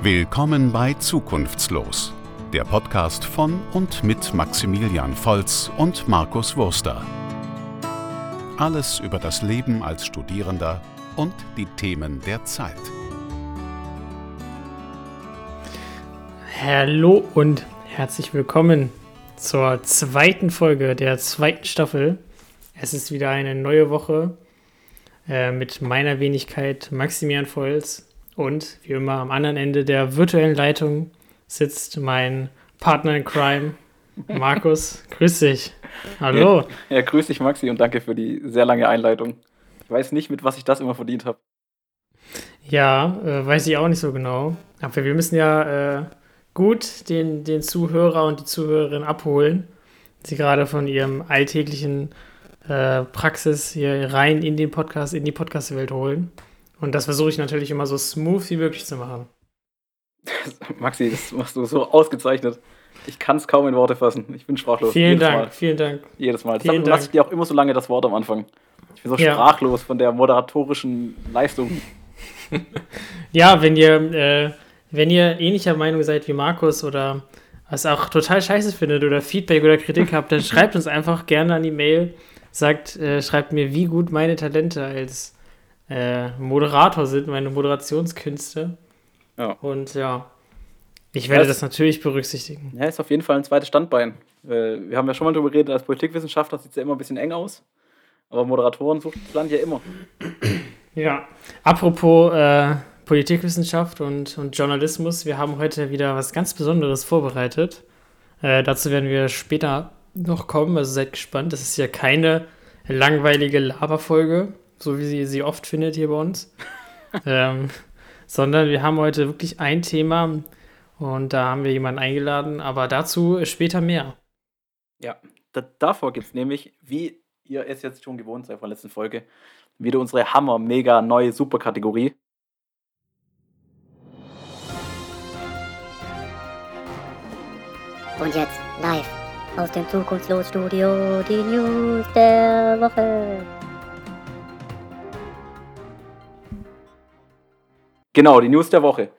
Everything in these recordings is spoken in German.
Willkommen bei Zukunftslos, der Podcast von und mit Maximilian Volz und Markus Wurster. Alles über das Leben als Studierender und die Themen der Zeit. Hallo und herzlich willkommen zur zweiten Folge der zweiten Staffel. Es ist wieder eine neue Woche äh, mit meiner Wenigkeit Maximilian Volz und wie immer am anderen Ende der virtuellen Leitung sitzt mein Partner in Crime, Markus. grüß dich. Hallo. Ja, ja, grüß dich, Maxi, und danke für die sehr lange Einleitung. Ich weiß nicht, mit was ich das immer verdient habe. Ja, äh, weiß ich auch nicht so genau. Aber wir müssen ja äh, gut den, den Zuhörer und die Zuhörerin abholen, sie gerade von ihrem alltäglichen äh, Praxis hier rein in den Podcast, in die Podcast-Welt holen. Und das versuche ich natürlich immer so smooth wie möglich zu machen. Maxi, das machst du so ausgezeichnet. Ich kann es kaum in Worte fassen. Ich bin sprachlos. Vielen Jedes Dank, Mal. vielen Dank. Jedes Mal. Deshalb lasse ich dir auch immer so lange das Wort am Anfang. Ich bin so ja. sprachlos von der moderatorischen Leistung. ja, wenn ihr, äh, wenn ihr ähnlicher Meinung seid wie Markus oder es auch total scheiße findet oder Feedback oder Kritik habt, dann schreibt uns einfach gerne an die Mail. Sagt, äh, schreibt mir, wie gut meine Talente als äh, Moderator sind, meine Moderationskünste. Ja. Und ja, ich werde ja, das natürlich berücksichtigen. Ja, ist auf jeden Fall ein zweites Standbein. Wir haben ja schon mal darüber geredet, als Politikwissenschaftler sieht es ja immer ein bisschen eng aus. Aber Moderatoren sucht das Land ja immer. Ja, apropos äh, Politikwissenschaft und, und Journalismus, wir haben heute wieder was ganz Besonderes vorbereitet. Äh, dazu werden wir später noch kommen, also seid gespannt. Das ist ja keine langweilige Laberfolge, so wie sie sie oft findet hier bei uns. ähm, sondern wir haben heute wirklich ein Thema und da haben wir jemanden eingeladen, aber dazu später mehr. Ja, da, davor gibt es nämlich, wie ihr es jetzt schon gewohnt seid von der letzten Folge, wieder unsere Hammer, mega neue Superkategorie. Und jetzt live aus dem Zukunftslos-Studio die News der Woche. Genau, die News der Woche.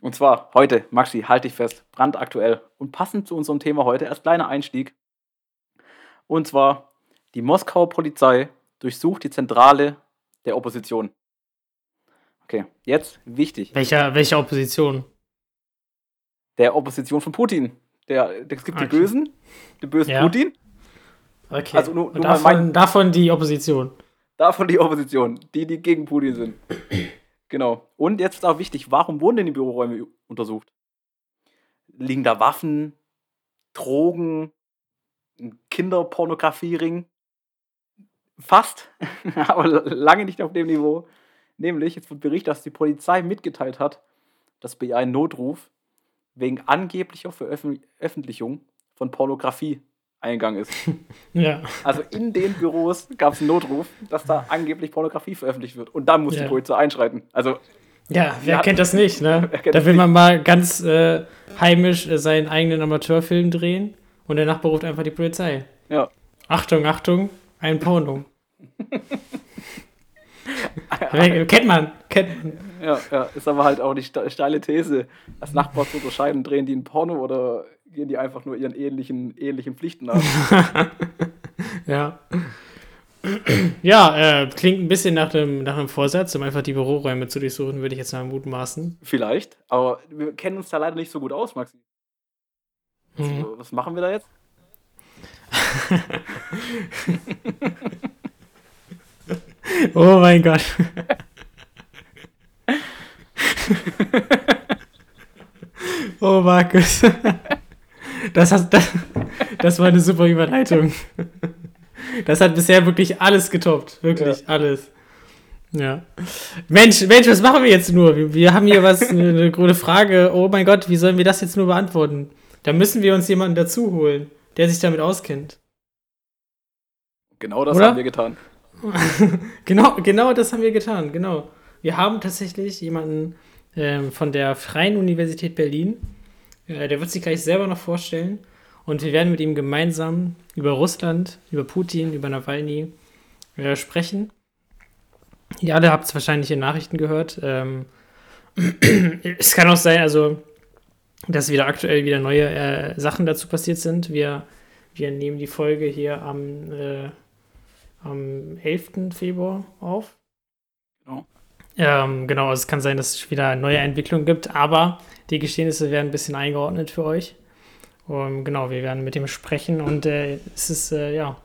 Und zwar heute, Maxi, halte ich fest, brandaktuell und passend zu unserem Thema heute, erst kleiner Einstieg. Und zwar, die Moskauer Polizei durchsucht die Zentrale der Opposition. Okay, jetzt wichtig. Welcher, welche Opposition? Der Opposition von Putin. Der, es gibt okay. die Bösen, den bösen ja. Putin. Okay. Also nur, nur davon, mein, davon die Opposition. Davon die Opposition, die, die gegen Putin sind. Genau. Und jetzt ist auch wichtig, warum wurden denn die Büroräume untersucht? Liegen da Waffen, Drogen, Kinderpornografiering? Fast, aber lange nicht auf dem Niveau. Nämlich, jetzt wird berichtet, dass die Polizei mitgeteilt hat, dass bei ihr ein Notruf wegen angeblicher Veröffentlichung von Pornografie eingegangen ist. ja. Also in den Büros gab es einen Notruf, dass da angeblich Pornografie veröffentlicht wird. Und dann muss ja. die Polizei einschreiten. Also. Ja, wer kennt das nicht, ne? Da will man mal ganz äh, heimisch äh, seinen eigenen Amateurfilm drehen und der Nachbar ruft einfach die Polizei. Ja. Achtung, Achtung, ein Porno. kennt man, kennt man. Ja, ja, ist aber halt auch die steile These, als Nachbar zu unterscheiden, drehen die ein Porno oder gehen die einfach nur ihren ähnlichen, ähnlichen Pflichten nach. ja. Ja, äh, klingt ein bisschen nach einem, nach einem Vorsatz, um einfach die Büroräume zu durchsuchen, würde ich jetzt mal mutmaßen. Vielleicht, aber wir kennen uns da leider nicht so gut aus, Maxi. Mhm. Also, was machen wir da jetzt? oh mein Gott. oh Markus. Das, hast, das, das war eine super Überleitung. Das hat bisher wirklich alles getoppt. Wirklich ja. alles. Ja. Mensch, Mensch, was machen wir jetzt nur? Wir, wir haben hier was, eine, eine große Frage. Oh mein Gott, wie sollen wir das jetzt nur beantworten? Da müssen wir uns jemanden dazu holen, der sich damit auskennt. Genau das Oder? haben wir getan. genau, genau das haben wir getan, genau. Wir haben tatsächlich jemanden ähm, von der Freien Universität Berlin, der wird sich gleich selber noch vorstellen. Und wir werden mit ihm gemeinsam über Russland, über Putin, über Nawalny äh, sprechen. Ihr alle habt es wahrscheinlich in Nachrichten gehört. Ähm, es kann auch sein, also, dass wieder aktuell wieder neue äh, Sachen dazu passiert sind. Wir, wir nehmen die Folge hier am, äh, am 11. Februar auf. Genau. Ähm, genau, also es kann sein, dass es wieder neue Entwicklungen gibt, aber die Geschehnisse werden ein bisschen eingeordnet für euch. Und genau, wir werden mit ihm sprechen und äh, es ist äh, ja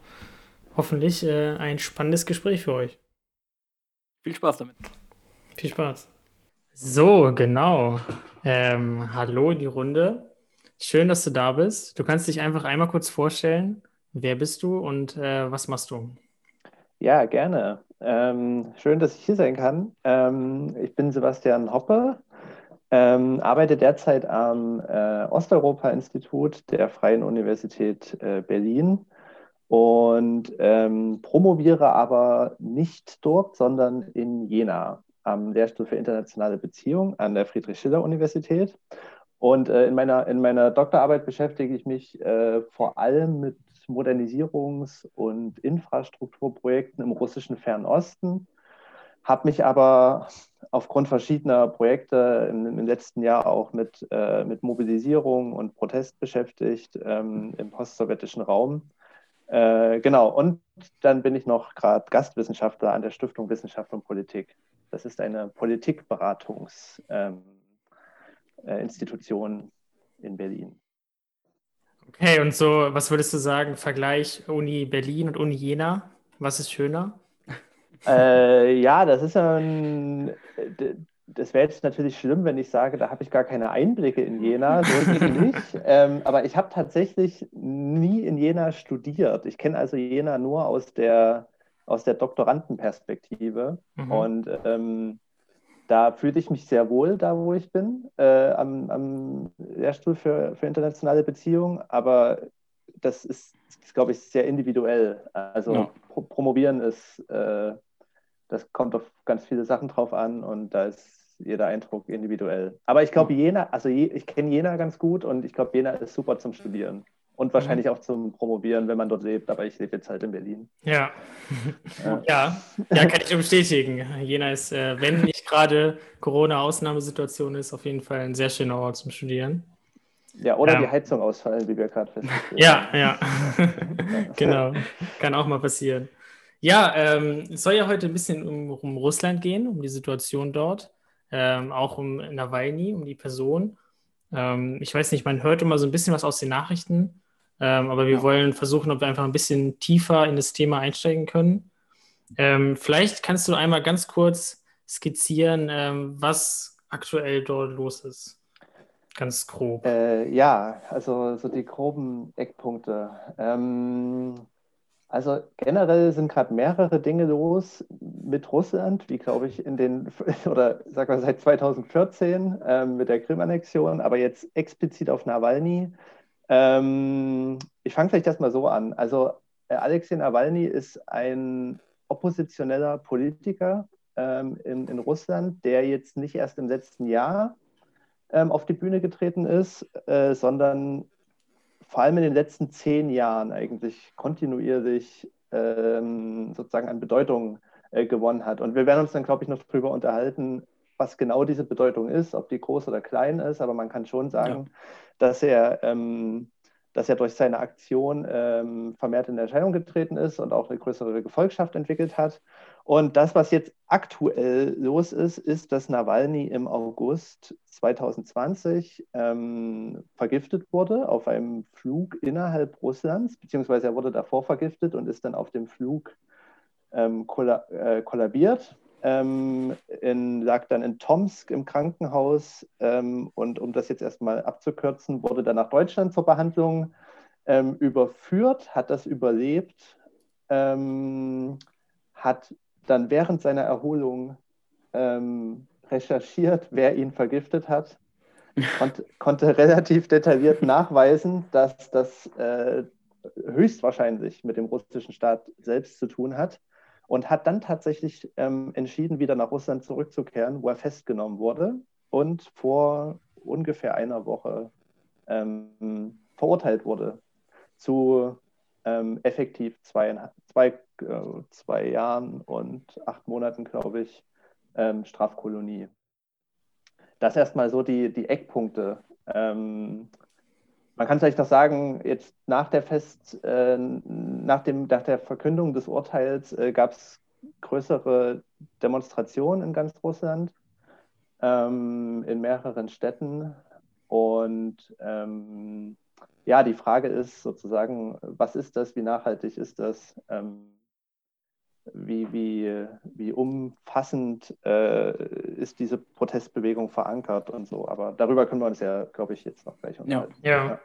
hoffentlich äh, ein spannendes Gespräch für euch. Viel Spaß damit. Viel Spaß. So, genau. Ähm, hallo in die Runde. Schön, dass du da bist. Du kannst dich einfach einmal kurz vorstellen. Wer bist du und äh, was machst du? Ja, gerne. Ähm, schön, dass ich hier sein kann. Ähm, ich bin Sebastian Hoppe, ähm, arbeite derzeit am äh, Osteuropa-Institut der Freien Universität äh, Berlin und ähm, promoviere aber nicht dort, sondern in Jena am Lehrstuhl für internationale Beziehungen an der Friedrich-Schiller-Universität. Und äh, in, meiner, in meiner Doktorarbeit beschäftige ich mich äh, vor allem mit Modernisierungs- und Infrastrukturprojekten im russischen Fernosten, habe mich aber aufgrund verschiedener Projekte im, im letzten Jahr auch mit, äh, mit Mobilisierung und Protest beschäftigt ähm, im postsowjetischen Raum. Äh, genau, und dann bin ich noch gerade Gastwissenschaftler an der Stiftung Wissenschaft und Politik. Das ist eine Politikberatungsinstitution ähm, äh, in Berlin. Okay, und so, was würdest du sagen, Vergleich Uni Berlin und Uni Jena? Was ist schöner? Äh, ja, das ist ein. Das wäre jetzt natürlich schlimm, wenn ich sage, da habe ich gar keine Einblicke in Jena. So ist es nicht. Ähm, aber ich habe tatsächlich nie in Jena studiert. Ich kenne also Jena nur aus der, aus der Doktorandenperspektive. Mhm. Und ähm, da fühle ich mich sehr wohl, da wo ich bin, äh, am, am, Lehrstuhl für, für internationale Beziehungen. Aber das ist, glaube ich, sehr individuell. Also ja. pro promovieren ist, äh, das kommt auf ganz viele Sachen drauf an und da ist jeder Eindruck individuell. Aber ich glaube, Jena, also ich kenne Jena ganz gut und ich glaube, Jena ist super zum Studieren. Und wahrscheinlich mhm. auch zum Promovieren, wenn man dort lebt. Aber ich lebe jetzt halt in Berlin. Ja. Ja, ja, ja kann ich bestätigen. Jena ist, äh, wenn nicht gerade Corona-Ausnahmesituation ist, auf jeden Fall ein sehr schöner Ort zum Studieren. Ja, oder ja. die Heizung ausfallen, wie wir gerade feststellen. Ja, ja. genau. Kann auch mal passieren. Ja, ähm, es soll ja heute ein bisschen um, um Russland gehen, um die Situation dort. Ähm, auch um Nawalny, um die Person. Ähm, ich weiß nicht, man hört immer so ein bisschen was aus den Nachrichten. Ähm, aber wir ja. wollen versuchen, ob wir einfach ein bisschen tiefer in das Thema einsteigen können. Ähm, vielleicht kannst du einmal ganz kurz skizzieren, ähm, was aktuell dort los ist. Ganz grob. Äh, ja, also so die groben Eckpunkte. Ähm, also generell sind gerade mehrere Dinge los mit Russland, wie glaube ich in den, oder sagen wir seit 2014 ähm, mit der Krim-Annexion, aber jetzt explizit auf Nawalny ähm, ich fange vielleicht erstmal so an. Also äh, Alexei Nawalny ist ein oppositioneller Politiker ähm, in, in, Russland, der jetzt nicht erst im letzten Jahr ähm, auf die Bühne getreten ist, äh, sondern vor allem in den letzten zehn Jahren eigentlich kontinuierlich ähm, sozusagen an Bedeutung äh, gewonnen hat. Und wir werden uns dann, glaube ich, noch darüber unterhalten, was genau diese Bedeutung ist, ob die groß oder klein ist, aber man kann schon sagen, ja. dass er ähm, dass er durch seine Aktion ähm, vermehrt in Erscheinung getreten ist und auch eine größere Gefolgschaft entwickelt hat. Und das, was jetzt aktuell los ist, ist, dass Nawalny im August 2020 ähm, vergiftet wurde auf einem Flug innerhalb Russlands, beziehungsweise er wurde davor vergiftet und ist dann auf dem Flug ähm, kolla äh, kollabiert ähm, in, lag dann in Tomsk im Krankenhaus ähm, und um das jetzt erstmal abzukürzen, wurde dann nach Deutschland zur Behandlung ähm, überführt, hat das überlebt, ähm, hat dann während seiner Erholung ähm, recherchiert, wer ihn vergiftet hat, und konnte relativ detailliert nachweisen, dass das äh, höchstwahrscheinlich mit dem russischen Staat selbst zu tun hat und hat dann tatsächlich ähm, entschieden, wieder nach Russland zurückzukehren, wo er festgenommen wurde und vor ungefähr einer Woche ähm, verurteilt wurde zu ähm, effektiv zwei, zwei, äh, zwei Jahren und acht Monaten, glaube ich, ähm, Strafkolonie. das erstmal so die, die Eckpunkte. Man kann vielleicht noch sagen, jetzt nach der Fest, äh, nach, dem, nach der Verkündung des Urteils äh, gab es größere Demonstrationen in ganz Russland, ähm, in mehreren Städten. Und ähm, ja, die Frage ist sozusagen, was ist das, wie nachhaltig ist das? Ähm, wie, wie, wie umfassend äh, ist diese Protestbewegung verankert und so. Aber darüber können wir uns ja, glaube ich, jetzt noch gleich unterhalten. Ja, ja.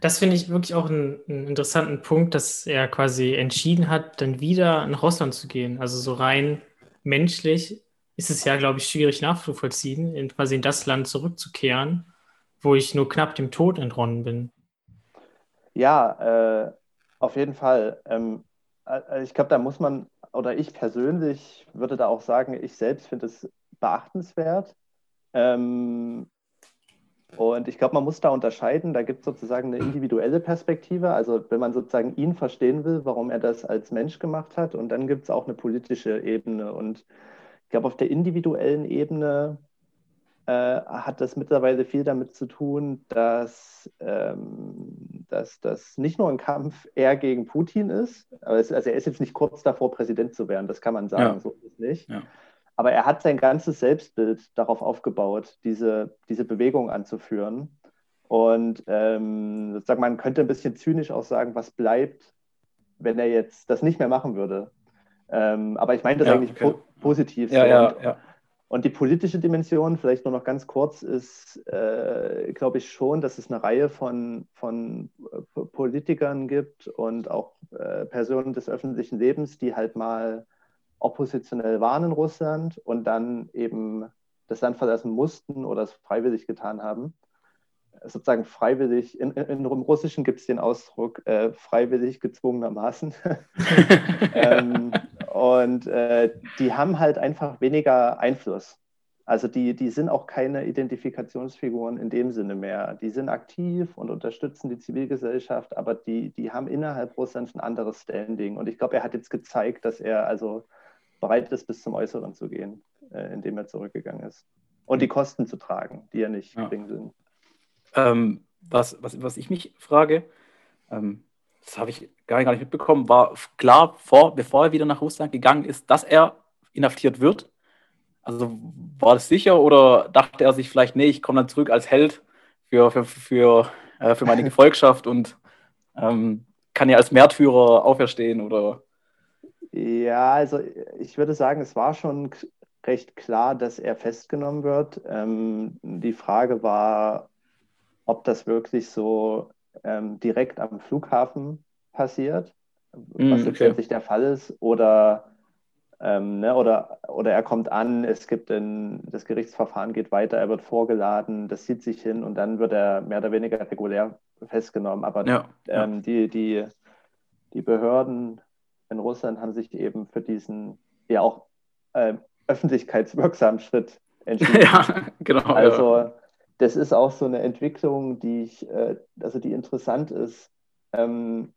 das finde ich wirklich auch einen, einen, interessanten Punkt, dass er quasi entschieden hat, dann wieder nach Russland zu gehen. Also so rein menschlich ist es ja, glaube ich, schwierig nachzuvollziehen, in, quasi in das Land zurückzukehren, wo ich nur knapp dem Tod entronnen bin. Ja, äh, auf jeden Fall. Ähm, äh, ich glaube, da muss man oder ich persönlich würde da auch sagen, ich selbst finde es beachtenswert. Ähm, und ich glaube, man muss da unterscheiden. Da gibt es sozusagen eine individuelle Perspektive, also wenn man sozusagen ihn verstehen will, warum er das als Mensch gemacht hat. Und dann gibt es auch eine politische Ebene. Und ich glaube, auf der individuellen Ebene äh, hat das mittlerweile viel damit zu tun, dass, ähm, dass das nicht nur ein Kampf er gegen Putin ist, es, also er ist jetzt nicht kurz davor, Präsident zu werden, das kann man sagen, ja. so ist es nicht. Ja. Aber er hat sein ganzes Selbstbild darauf aufgebaut, diese, diese Bewegung anzuführen. Und ähm, sozusagen, man könnte ein bisschen zynisch auch sagen, was bleibt, wenn er jetzt das nicht mehr machen würde. Ähm, aber ich meine das ja, eigentlich okay. po positiv. Ja, so. ja, ja. Und die politische Dimension, vielleicht nur noch ganz kurz, ist, äh, glaube ich, schon, dass es eine Reihe von, von äh, Politikern gibt und auch äh, Personen des öffentlichen Lebens, die halt mal oppositionell waren in Russland und dann eben das Land verlassen mussten oder es freiwillig getan haben. Sozusagen freiwillig, in, in, im Russischen gibt es den Ausdruck äh, freiwillig gezwungenermaßen. ähm, und äh, die haben halt einfach weniger Einfluss. Also die, die sind auch keine Identifikationsfiguren in dem Sinne mehr. Die sind aktiv und unterstützen die Zivilgesellschaft, aber die, die haben innerhalb Russlands ein anderes Standing. Und ich glaube, er hat jetzt gezeigt, dass er also bereit ist, bis zum Äußeren zu gehen, äh, indem er zurückgegangen ist. Und die Kosten zu tragen, die ja nicht ja. gering sind. Ähm, was, was, was ich mich frage, ähm, das habe ich gar nicht mitbekommen, war klar, vor, bevor er wieder nach Russland gegangen ist, dass er inhaftiert wird. Also war das sicher oder dachte er sich vielleicht, nee, ich komme dann zurück als Held für, für, für, äh, für meine Gefolgschaft und ähm, kann ja als Märtyrer auferstehen oder? Ja, also ich würde sagen, es war schon recht klar, dass er festgenommen wird. Ähm, die Frage war, ob das wirklich so ähm, direkt am Flughafen passiert, mm, was letztendlich okay. der Fall ist, oder, ähm, ne, oder, oder er kommt an, es gibt ein, das Gerichtsverfahren geht weiter, er wird vorgeladen, das zieht sich hin und dann wird er mehr oder weniger regulär festgenommen. Aber ja, ähm, ja. Die, die, die Behörden in Russland haben sich eben für diesen ja auch äh, öffentlichkeitswirksamen Schritt entschieden. ja, genau. Also ja das ist auch so eine Entwicklung, die ich, äh, also die interessant ist, ähm,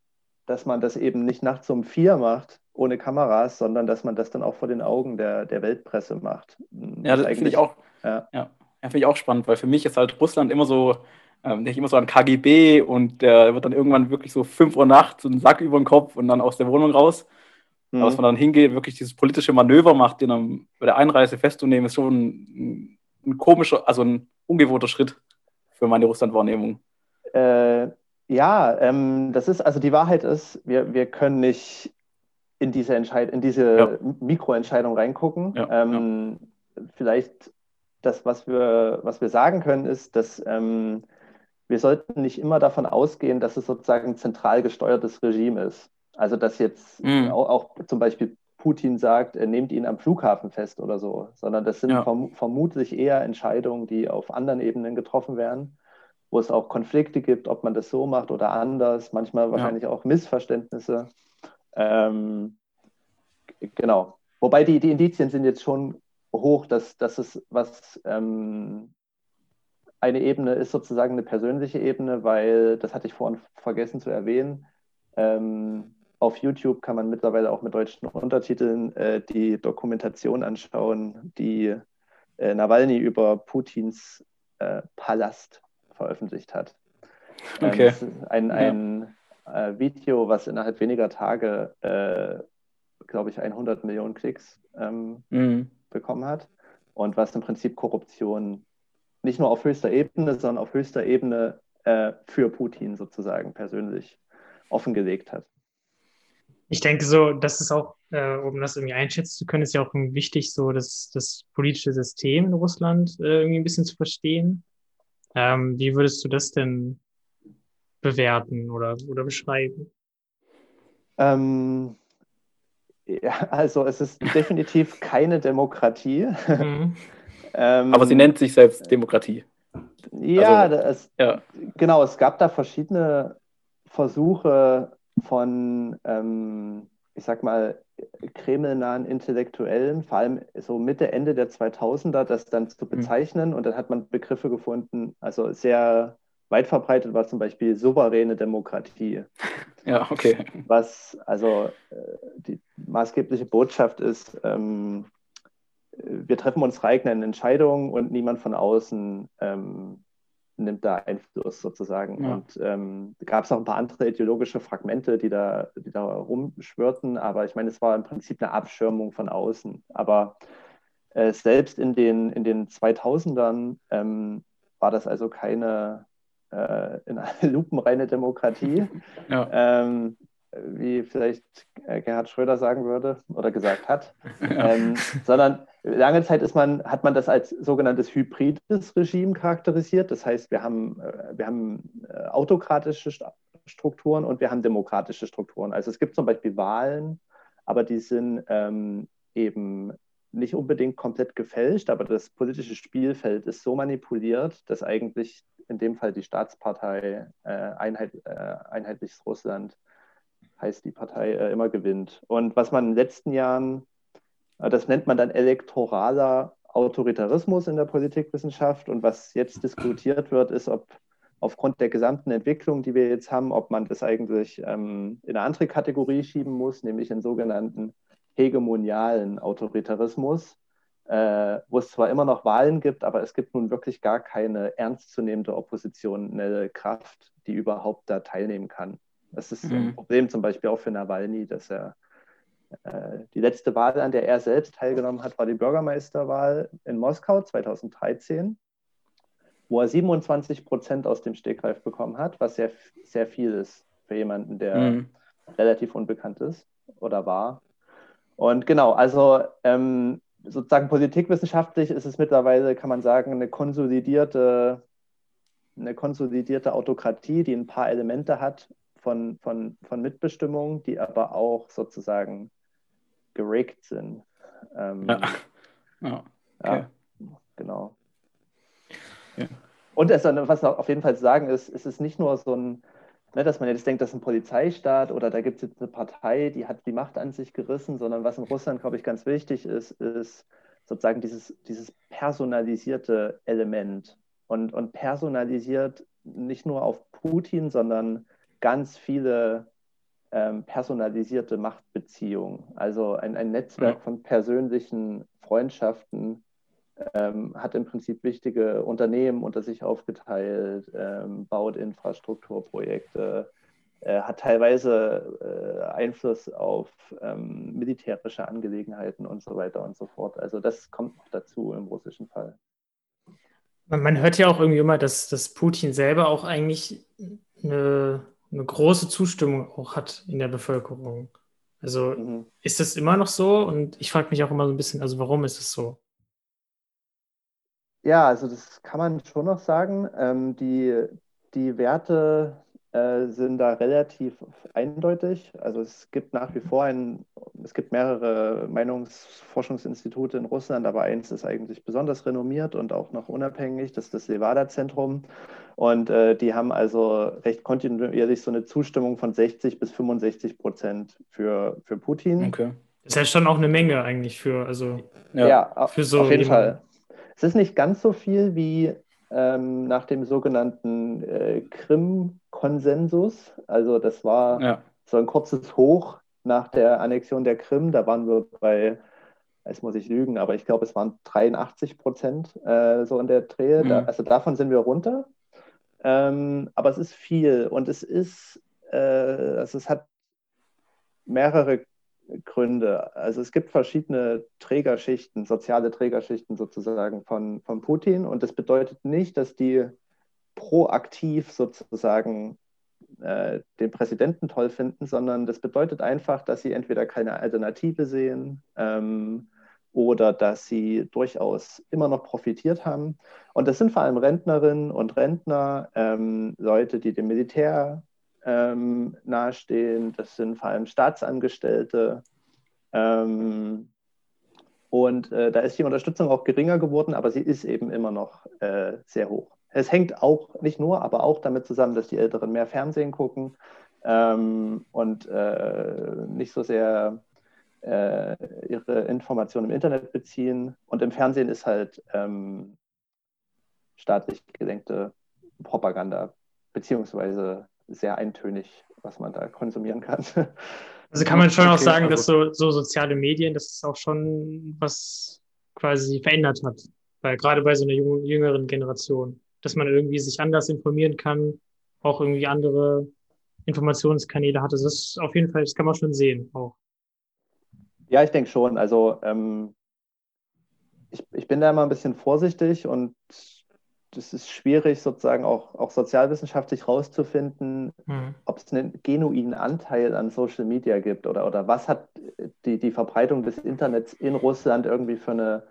dass man das eben nicht nachts um vier macht, ohne Kameras, sondern dass man das dann auch vor den Augen der, der Weltpresse macht. Hm, ja, das finde ich auch. Ja. Ja. finde ich auch spannend, weil für mich ist halt Russland immer so, ähm, nicht immer so an KGB und der wird dann irgendwann wirklich so 5 Uhr nachts so einen Sack über den Kopf und dann aus der Wohnung raus. Mhm. Aber dass man dann hingeht, wirklich dieses politische Manöver macht, den dann bei der Einreise festzunehmen, ist schon ein, ein komischer, also ein ungewohnter Schritt für meine Russland-Wahrnehmung. Äh, ja, ähm, das ist, also die Wahrheit ist, wir, wir können nicht in diese, Entscheid in diese ja. Mikroentscheidung reingucken. Ja, ähm, ja. Vielleicht das, was wir, was wir sagen können, ist, dass ähm, wir sollten nicht immer davon ausgehen, dass es sozusagen ein zentral gesteuertes Regime ist. Also dass jetzt mhm. auch, auch, zum Beispiel Putin sagt, er nehmt ihn am Flughafen fest oder so, sondern das sind verm vermutlich eher Entscheidungen, die auf anderen Ebenen getroffen werden, wo es auch Konflikte gibt, ob man das so macht oder anders, manchmal wahrscheinlich ja. auch Missverständnisse. Ähm, genau. Wobei die, die Indizien sind jetzt schon hoch, dass, dass es was ähm, eine Ebene ist, sozusagen eine persönliche Ebene, weil, das hatte ich vorhin vergessen zu erwähnen, ähm, auf YouTube kann man mittlerweile auch mit deutschen Untertiteln äh, die Dokumentation anschauen, die äh, Nawalny über Putins äh, Palast veröffentlicht hat. Ähm, Okay. das ist ein, Ja. ein äh, Video, was innerhalb weniger Tage, äh, glaube ich, 100 Millionen Klicks ähm, Mhm. bekommen hat und was im Prinzip Korruption nicht nur auf höchster Ebene, sondern auf höchster Ebene äh, für Putin sozusagen persönlich offengelegt hat. Ich denke so, das ist auch, äh, um das irgendwie einschätzen zu können, ist ja auch wichtig, so das, das politische System in Russland äh, irgendwie ein bisschen zu verstehen. Ähm, wie würdest du das denn bewerten oder, oder beschreiben? Ähm, ja, also es ist definitiv keine Demokratie. Mhm. Ähm, Aber sie nennt sich selbst Demokratie. Ja, also- es, Ja. genau, es gab da verschiedene Versuche von, ähm, ich sag mal, kremlnahen Intellektuellen, vor allem so Mitte, Ende der 2000er, das dann zu bezeichnen. Und dann hat man Begriffe gefunden, also sehr weit verbreitet war zum Beispiel souveräne Demokratie, Ja, okay. was also äh, die maßgebliche Botschaft ist, ähm, wir treffen unsere eigenen Entscheidungen und niemand von außen ähm, nimmt da Einfluss sozusagen. Ja. Und ähm, gab es auch ein paar andere ideologische Fragmente, die da, die da rumschwirrten, aber ich meine, es war im Prinzip eine Abschirmung von außen. Aber äh, selbst in den, in den 2000ern ähm, war das also keine äh, in eine lupenreine Demokratie Ja. ähm, wie vielleicht äh, Gerhard Schröder sagen würde oder gesagt hat, ähm, sondern lange Zeit ist man, hat man das als sogenanntes hybrides Regime charakterisiert. Das heißt, wir haben, äh, wir haben äh, autokratische St- Strukturen und wir haben demokratische Strukturen. Also es gibt zum Beispiel Wahlen, aber die sind ähm, eben nicht unbedingt komplett gefälscht, aber das politische Spielfeld ist so manipuliert, dass eigentlich in dem Fall die Staatspartei äh, Einheit, äh, Einheitliches Russland heißt die Partei äh, immer gewinnt. Und was man in den letzten Jahren, das nennt man dann elektoraler Autoritarismus in der Politikwissenschaft. Und was jetzt diskutiert wird, ist, ob aufgrund der gesamten Entwicklung, die wir jetzt haben, ob man das eigentlich ähm, in eine andere Kategorie schieben muss, nämlich den sogenannten hegemonialen Autoritarismus, äh, wo es zwar immer noch Wahlen gibt, aber es gibt nun wirklich gar keine ernstzunehmende oppositionelle Kraft, die überhaupt da teilnehmen kann. Das ist ein Mhm. Problem zum Beispiel auch für Nawalny, dass er äh, die letzte Wahl, an der er selbst teilgenommen hat, war die Bürgermeisterwahl in Moskau 2013, wo er 27 Prozent aus dem Stegreif bekommen hat, was sehr, sehr viel ist für jemanden, der Mhm. relativ unbekannt ist oder war. Und genau, also ähm, sozusagen politikwissenschaftlich ist es mittlerweile, kann man sagen, eine konsolidierte, eine konsolidierte Autokratie, die ein paar Elemente hat von, von, von Mitbestimmung, die aber auch sozusagen gerickt sind. Ähm, Ja. Ja. Okay. ja, genau. Ja. Und es, was noch auf jeden Fall zu sagen ist, es ist nicht nur so ein, ne, dass man jetzt denkt, das ist ein Polizeistaat oder da gibt es jetzt eine Partei, die hat die Macht an sich gerissen, sondern was in Russland, glaube ich, ganz wichtig ist, ist sozusagen dieses, dieses personalisierte Element. Und, und personalisiert nicht nur auf Putin, sondern ganz viele ähm, personalisierte Machtbeziehungen. Also ein, ein Netzwerk Ja. von persönlichen Freundschaften ähm, hat im Prinzip wichtige Unternehmen unter sich aufgeteilt, ähm, baut Infrastrukturprojekte, äh, hat teilweise äh, Einfluss auf ähm, militärische Angelegenheiten und so weiter und so fort. Also das kommt noch dazu im russischen Fall. Man, man hört ja auch irgendwie immer, dass, dass Putin selber auch eigentlich eine, eine große Zustimmung auch hat in der Bevölkerung. Also Mhm. ist das immer noch so? Und ich frage mich auch immer so ein bisschen, also warum ist es so? Ja, also das kann man schon noch sagen. Ähm, die, die Werte äh, sind da relativ eindeutig. Also es gibt nach wie vor ein, es gibt mehrere Meinungsforschungsinstitute in Russland, aber eins ist eigentlich besonders renommiert und auch noch unabhängig, das ist das Levada-Zentrum. Und äh, die haben also recht kontinuierlich so eine Zustimmung von 60 bis 65 Prozent für, für Putin. Okay. Das ist ja schon auch eine Menge eigentlich für, also Ja. Ja, Für so auf jeden. Fall. Es ist nicht ganz so viel wie ähm, nach dem sogenannten äh, Krim-Konsensus. Also das war Ja. so ein kurzes Hoch nach der Annexion der Krim. Da waren wir bei jetzt muss ich lügen, aber ich glaube, es waren 83 Prozent äh, so in der Dreh. Mhm. Da, also davon sind wir runter. Ähm, aber es ist viel und es ist, äh, also es hat mehrere Gründe. Also es gibt verschiedene Trägerschichten, soziale Trägerschichten sozusagen von, von Putin und das bedeutet nicht, dass die proaktiv sozusagen äh, den Präsidenten toll finden, sondern das bedeutet einfach, dass sie entweder keine Alternative sehen ähm, oder dass sie durchaus immer noch profitiert haben. Und das sind vor allem Rentnerinnen und Rentner, ähm, Leute, die dem Militär ähm, nahestehen, das sind vor allem Staatsangestellte. Ähm, und äh, da ist die Unterstützung auch geringer geworden, aber sie ist eben immer noch äh, sehr hoch. Es hängt auch nicht nur, aber auch damit zusammen, dass die Älteren mehr Fernsehen gucken ähm, und äh, nicht so sehr äh, ihre Informationen im Internet beziehen. Und im Fernsehen ist halt ähm, staatlich gelenkte Propaganda, beziehungsweise sehr eintönig, was man da konsumieren kann. Also kann man schon Okay, auch sagen, also- dass so, so soziale Medien, dass es auch schon was quasi verändert hat. Weil gerade bei so einer jüngeren Generation, dass man irgendwie sich anders informieren kann, auch irgendwie andere Informationskanäle hat. Also das ist auf jeden Fall, das kann man schon sehen auch. Ja, ich denke schon. Also ähm, ich, ich bin da immer ein bisschen vorsichtig und das ist schwierig, sozusagen auch, auch sozialwissenschaftlich rauszufinden, Mhm. ob es einen genuinen Anteil an Social Media gibt oder, oder was hat die, die Verbreitung des Internets in Russland irgendwie für eine,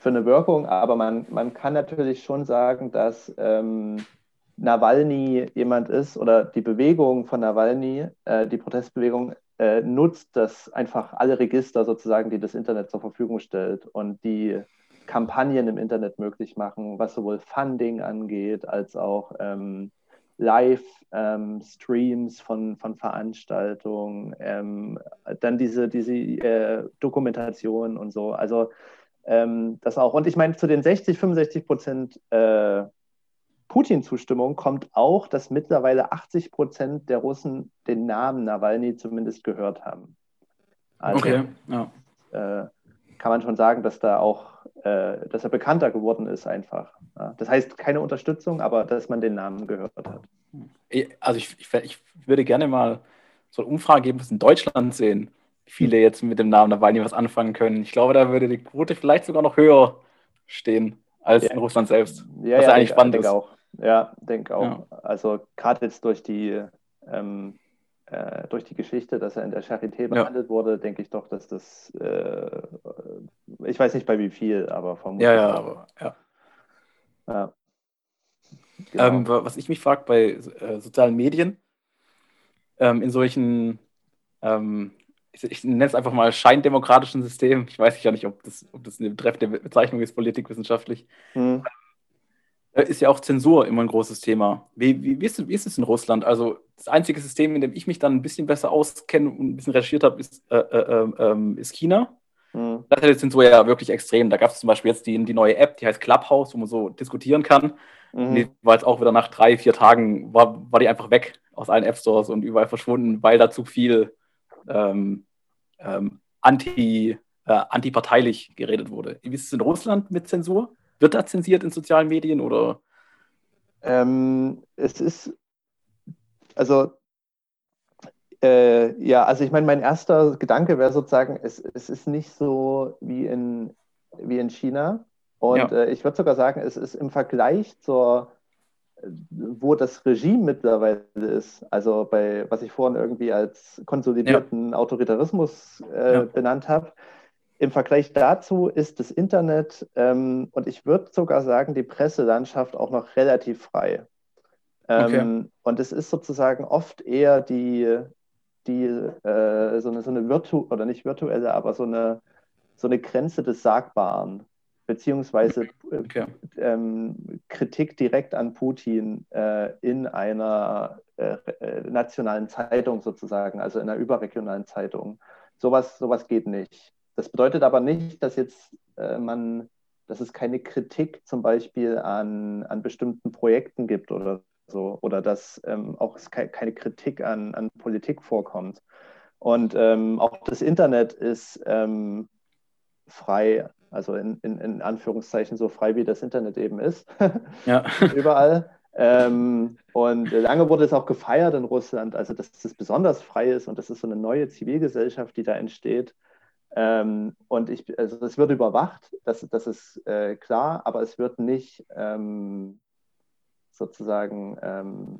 für eine Wirkung. Aber man, man kann natürlich schon sagen, dass ähm, Nawalny jemand ist oder die Bewegung von Nawalny, äh, die Protestbewegung, äh, nutzt das einfach alle Register sozusagen, die das Internet zur Verfügung stellt und die Kampagnen im Internet möglich machen, was sowohl Funding angeht, als auch ähm, Live-Streams von, von Veranstaltungen, ähm, dann diese, diese äh, Dokumentation und so. Also ähm, das auch. Und ich meine, zu den 60, 65 Prozent äh, Putin-Zustimmung kommt auch, dass mittlerweile 80 Prozent der Russen den Namen Nawalny zumindest gehört haben. Also, Okay, ja. äh, kann man schon sagen, dass da auch, äh, dass er bekannter geworden ist einfach. Ja. Das heißt keine Unterstützung, aber dass man den Namen gehört hat. Also ich, ich, ich würde gerne mal so eine Umfrage geben, was in Deutschland sehen, viele jetzt mit dem Namen Nawalny was anfangen können. Ich glaube, da würde die Quote vielleicht sogar noch höher stehen als Ja. in Russland selbst. Ja, was ja, eigentlich denk, spannend denk ist. auch. Ja, denke auch. Ja. Also gerade jetzt durch die ähm, äh, durch die Geschichte, dass er in der Charité behandelt wurde, denke ich doch, dass das äh, ich weiß nicht bei wie viel, aber vermutlich. Ja, ja, aber ja. Ja. Genau. Ähm, wa- was ich mich frage bei äh, sozialen Medien, ähm, in solchen, ähm, ich, ich nenne es einfach mal scheindemokratischen Systemen, ich weiß ja nicht, ob das, ob das eine betreffende Bezeichnung ist, politikwissenschaftlich, Hm. äh, ist ja auch Zensur immer ein großes Thema. Wie, wie, wie, ist, es- wie ist es in Russland? Also das einzige System, in dem ich mich dann ein bisschen besser auskenne und ein bisschen recherchiert habe, ist, äh, äh, ähm, ist China. Hm. Das ist die Zensur ja wirklich extrem. Da gab es zum Beispiel jetzt die, die neue App, die heißt Clubhouse, wo man so diskutieren kann. Und Die Mhm. war jetzt auch wieder nach drei, vier Tagen, war, war die einfach weg aus allen App Stores und überall verschwunden, weil da zu viel ähm, ähm, anti, äh, antiparteilich geredet wurde. Wie ist es in Russland mit Zensur? Wird da zensiert in sozialen Medien oder? Ähm, es ist, also, äh, ja, also ich meine, mein erster Gedanke wäre sozusagen, es, es ist nicht so wie in, wie in China. Und Ja. äh, ich würde sogar sagen, es ist im Vergleich zur, wo das Regime mittlerweile ist, also bei, was ich vorhin irgendwie als konsolidierten Autoritarismus äh, Ja. benannt habe, im Vergleich dazu ist das Internet ähm, und ich würde sogar sagen, die Presselandschaft auch noch relativ frei. Ähm, Und es ist sozusagen oft eher die, die äh, so eine, so eine virtu oder nicht virtuelle, aber so eine, so eine Grenze des Sagbaren, beziehungsweise Okay. ähm, Kritik direkt an Putin äh, in einer äh, äh, nationalen Zeitung sozusagen, also in einer überregionalen Zeitung. Sowas, sowas geht nicht. Das bedeutet aber nicht, dass jetzt äh, man, dass es keine Kritik zum Beispiel an, an bestimmten Projekten gibt oder so, oder dass ähm, auch ke keine Kritik an, an Politik vorkommt. Und ähm, auch das Internet ist ähm, frei, also in, in, in Anführungszeichen so frei, wie das Internet eben ist, Ja. überall. Ähm, und lange wurde es auch gefeiert in Russland, also dass es besonders frei ist und das ist so eine neue Zivilgesellschaft, die da entsteht. Ähm, und ich, also es wird überwacht, das, das ist äh, klar, aber es wird nicht ähm, sozusagen ähm,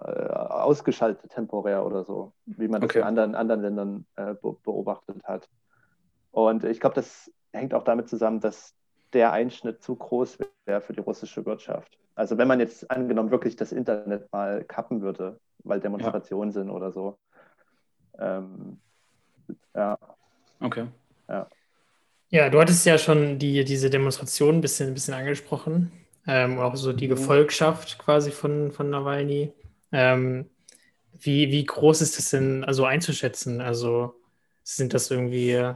äh, ausgeschaltet temporär oder so, wie man das Okay. in anderen, anderen Ländern äh, be beobachtet hat. Und ich glaube, das hängt auch damit zusammen, dass der Einschnitt zu groß wäre für die russische Wirtschaft. Also wenn man jetzt angenommen wirklich das Internet mal kappen würde, weil Demonstrationen sind oder so. Ähm, ja, Okay. Ja, du hattest ja schon die, diese Demonstration ein bisschen, ein bisschen angesprochen. Ähm, auch so die Mhm. Gefolgschaft quasi von, von Nawalny. Ähm, wie, wie groß ist das denn also einzuschätzen? Also sind das irgendwie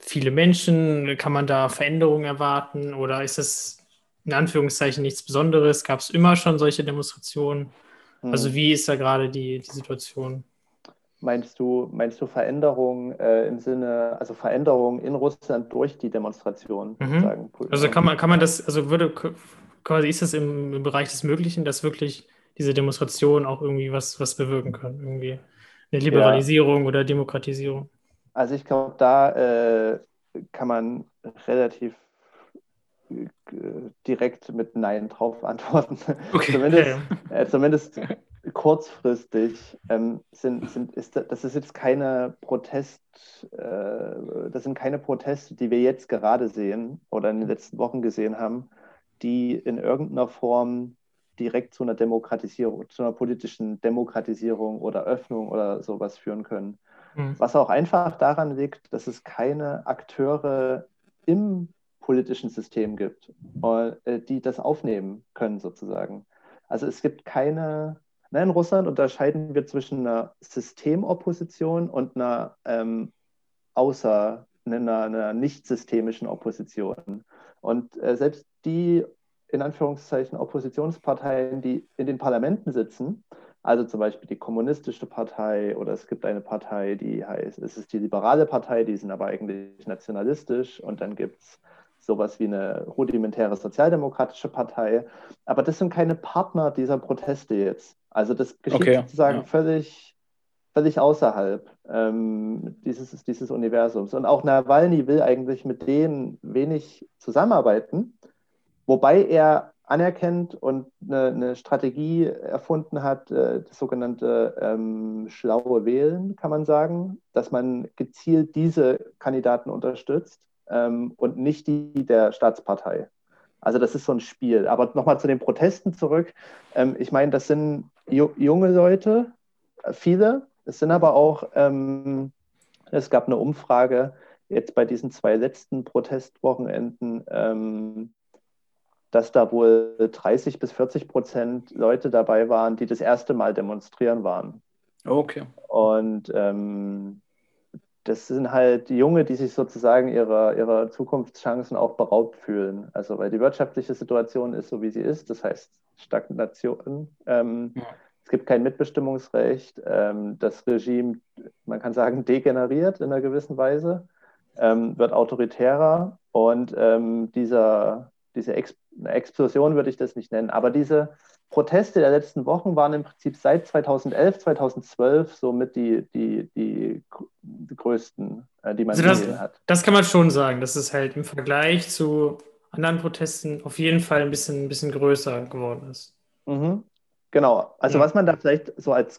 viele Menschen? Kann man da Veränderungen erwarten? Oder ist das in Anführungszeichen nichts Besonderes? Gab es immer schon solche Demonstrationen? Also Hm. wie ist da gerade die, die Situation? Meinst du, meinst du Veränderung äh, im Sinne, also Veränderung in Russland durch die Demonstration? Mhm. Also kann man, kann man das, also würde quasi ist das im, im Bereich des Möglichen, dass wirklich diese Demonstrationen auch irgendwie was, was bewirken können? Irgendwie eine Liberalisierung oder Demokratisierung? Also ich glaube, da äh, kann man relativ äh, direkt mit Nein drauf antworten. Okay. zumindest, äh, zumindest kurzfristig ähm, sind, sind, ist da- das ist jetzt keine Protest, äh, das sind keine Proteste, die wir jetzt gerade sehen oder in den letzten Wochen gesehen haben, die in irgendeiner Form direkt zu einer Demokratisierung, zu einer politischen Demokratisierung oder Öffnung oder sowas führen können. Hm. Was auch einfach daran liegt, dass es keine Akteure im politischen System gibt, äh, die das aufnehmen können, sozusagen. Also es gibt keine, ne, in Russland unterscheiden wir zwischen einer Systemopposition und einer ähm, außer einer, einer nicht systemischen Opposition. Und äh, selbst die in Anführungszeichen Oppositionsparteien, die in den Parlamenten sitzen, also zum Beispiel die Kommunistische Partei oder es gibt eine Partei, die heißt, es ist die Liberale Partei, die sind aber eigentlich nationalistisch und dann gibt es sowas wie eine rudimentäre sozialdemokratische Partei. Aber das sind keine Partner dieser Proteste jetzt. Also das geschieht Okay, sozusagen ja. völlig, völlig außerhalb ähm, dieses, dieses Universums. Und auch Nawalny will eigentlich mit denen wenig zusammenarbeiten, wobei er anerkennt und eine, eine Strategie erfunden hat, äh, das sogenannte ähm, schlaue Wählen, kann man sagen, dass man gezielt diese Kandidaten unterstützt ähm, und nicht die der Staatspartei. Also das ist so ein Spiel. Aber nochmal zu den Protesten zurück. Ähm, ich meine, das sind ju junge Leute, äh, viele. Es sind aber auch, ähm, es gab eine Umfrage jetzt bei diesen zwei letzten Protestwochenenden, ähm, dass da wohl 30 bis 40 Prozent Leute dabei waren, die das erste Mal demonstrieren waren. Okay. Und ähm, das sind halt Junge, die sich sozusagen ihrer, ihrer Zukunftschancen auch beraubt fühlen. Also weil die wirtschaftliche Situation ist so, wie sie ist, das heißt Stagnation. Ähm, Ja. Es gibt kein Mitbestimmungsrecht. Ähm, das Regime, man kann sagen, degeneriert in einer gewissen Weise, ähm, wird autoritärer und ähm, dieser, diese Ex Explosion würde ich das nicht nennen, aber diese Proteste der letzten Wochen waren im Prinzip seit 2011, 2012 somit die, die, die, die größten, äh, die man Also das- hat. Das kann man schon sagen, dass es halt im Vergleich zu anderen Protesten auf jeden Fall ein bisschen, ein bisschen größer geworden ist. Mhm. Genau. Also Ja. was man da vielleicht so als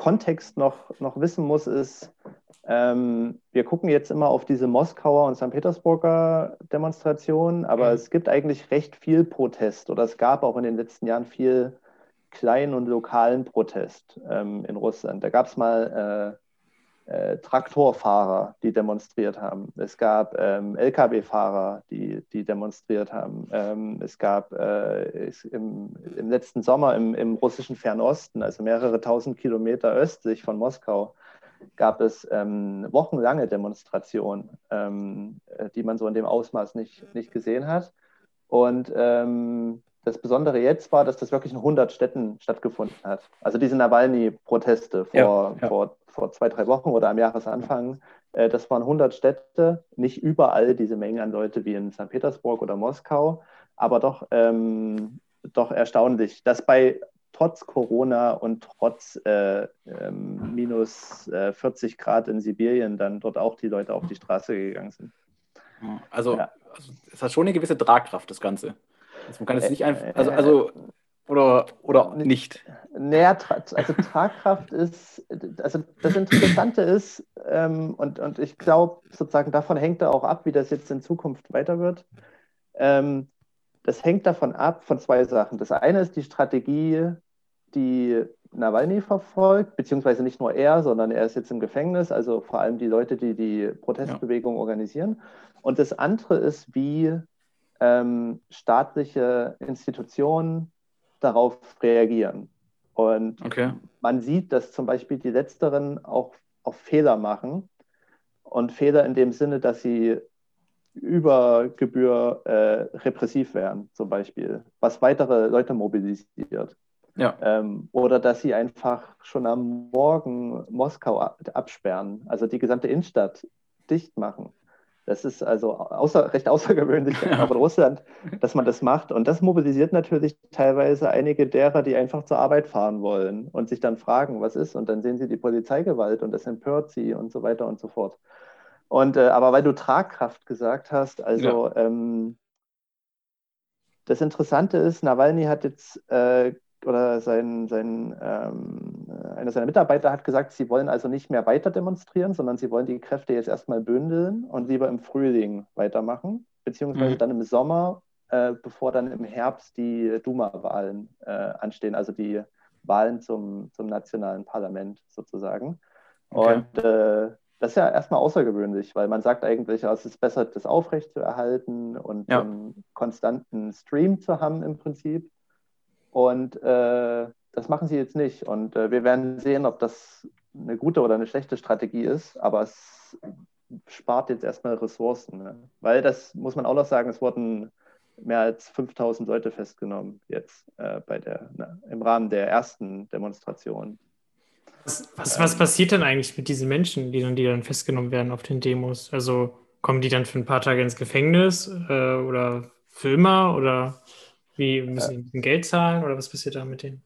Kontext noch, noch wissen muss, ist, ähm, wir gucken jetzt immer auf diese Moskauer und St. Petersburger Demonstrationen, aber Mhm. es gibt eigentlich recht viel Protest oder es gab auch in den letzten Jahren viel kleinen und lokalen Protest ähm, in Russland. Da gab es mal äh, äh, Traktorfahrer, die demonstriert haben. Es gab ähm, Lkw-Fahrer, die, die demonstriert haben. Ähm, es gab äh, im, im letzten Sommer im, im russischen Fernosten, also mehrere tausend Kilometer östlich von Moskau, gab es ähm, wochenlange Demonstrationen, ähm, äh, die man so in dem Ausmaß nicht, nicht gesehen hat. Und ähm, das Besondere jetzt war, dass das wirklich in 100 Städten stattgefunden hat. Also diese Nawalny-Proteste vor, Ja, ja. vor, vor zwei, drei Wochen oder am Jahresanfang, äh, das waren 100 Städte, nicht überall diese Mengen an Leute wie in St. Petersburg oder Moskau, aber doch, ähm, doch erstaunlich, dass bei trotz Corona und trotz äh, ähm, minus äh, 40 Grad in Sibirien dann dort auch die Leute auf die Straße gegangen sind. Also, Ja. also es hat schon eine gewisse Tragkraft, das Ganze. Also man kann es nicht einfach, also, äh, also oder, oder nicht. Naja, also Tragkraft ist, also das Interessante ist, ähm, und, und ich glaube, sozusagen davon hängt da auch ab, wie das jetzt in Zukunft weiter wird. Ähm, das hängt davon ab, von zwei Sachen. Das eine ist die Strategie, die Nawalny verfolgt, beziehungsweise nicht nur er, sondern er ist jetzt im Gefängnis, also vor allem die Leute, die die Protestbewegung organisieren. Und das andere ist, wie ähm, staatliche Institutionen darauf reagieren. Und Okay. man sieht, dass zum Beispiel die Letzteren auch, auch Fehler machen. Und Fehler in dem Sinne, dass sie über Gebühr äh, repressiv werden, zum Beispiel, was weitere Leute mobilisiert. Ja. Ähm, oder dass sie einfach schon am Morgen Moskau ab- absperren, also die gesamte Innenstadt dicht machen. Das ist also außer, recht außergewöhnlich Ja. auch in Russland, dass man das macht. Und das mobilisiert natürlich teilweise einige derer, die einfach zur Arbeit fahren wollen und sich dann fragen, was ist. Und dann sehen sie die Polizeigewalt und das empört sie und so weiter und so fort. Und äh, aber weil du Tragkraft gesagt hast, also ähm, das Interessante ist, Nawalny hat jetzt äh, oder sein, sein, ähm, einer seiner Mitarbeiter hat gesagt, sie wollen also nicht mehr weiter demonstrieren, sondern sie wollen die Kräfte jetzt erstmal bündeln und lieber im Frühling weitermachen, beziehungsweise Mhm. dann im Sommer, äh, bevor dann im Herbst die Duma-Wahlen äh, anstehen, also die Wahlen zum, zum nationalen Parlament sozusagen. Okay. Und äh, das ist ja erstmal außergewöhnlich, weil man sagt eigentlich, ja, es ist besser, das aufrechtzuerhalten und Ja. einen konstanten Stream zu haben im Prinzip. Und äh, das machen sie jetzt nicht. Und äh, wir werden sehen, ob das eine gute oder eine schlechte Strategie ist. Aber es spart jetzt erstmal Ressourcen. Ne? Weil das muss man auch noch sagen, es wurden mehr als 5000 Leute festgenommen jetzt äh, bei der, na, im Rahmen der ersten Demonstration. Was, was, was passiert denn eigentlich mit diesen Menschen, die dann, die dann festgenommen werden auf den Demos? Also kommen die dann für ein paar Tage ins Gefängnis äh, oder für immer oder wie müssen die Geld zahlen oder was passiert da mit denen?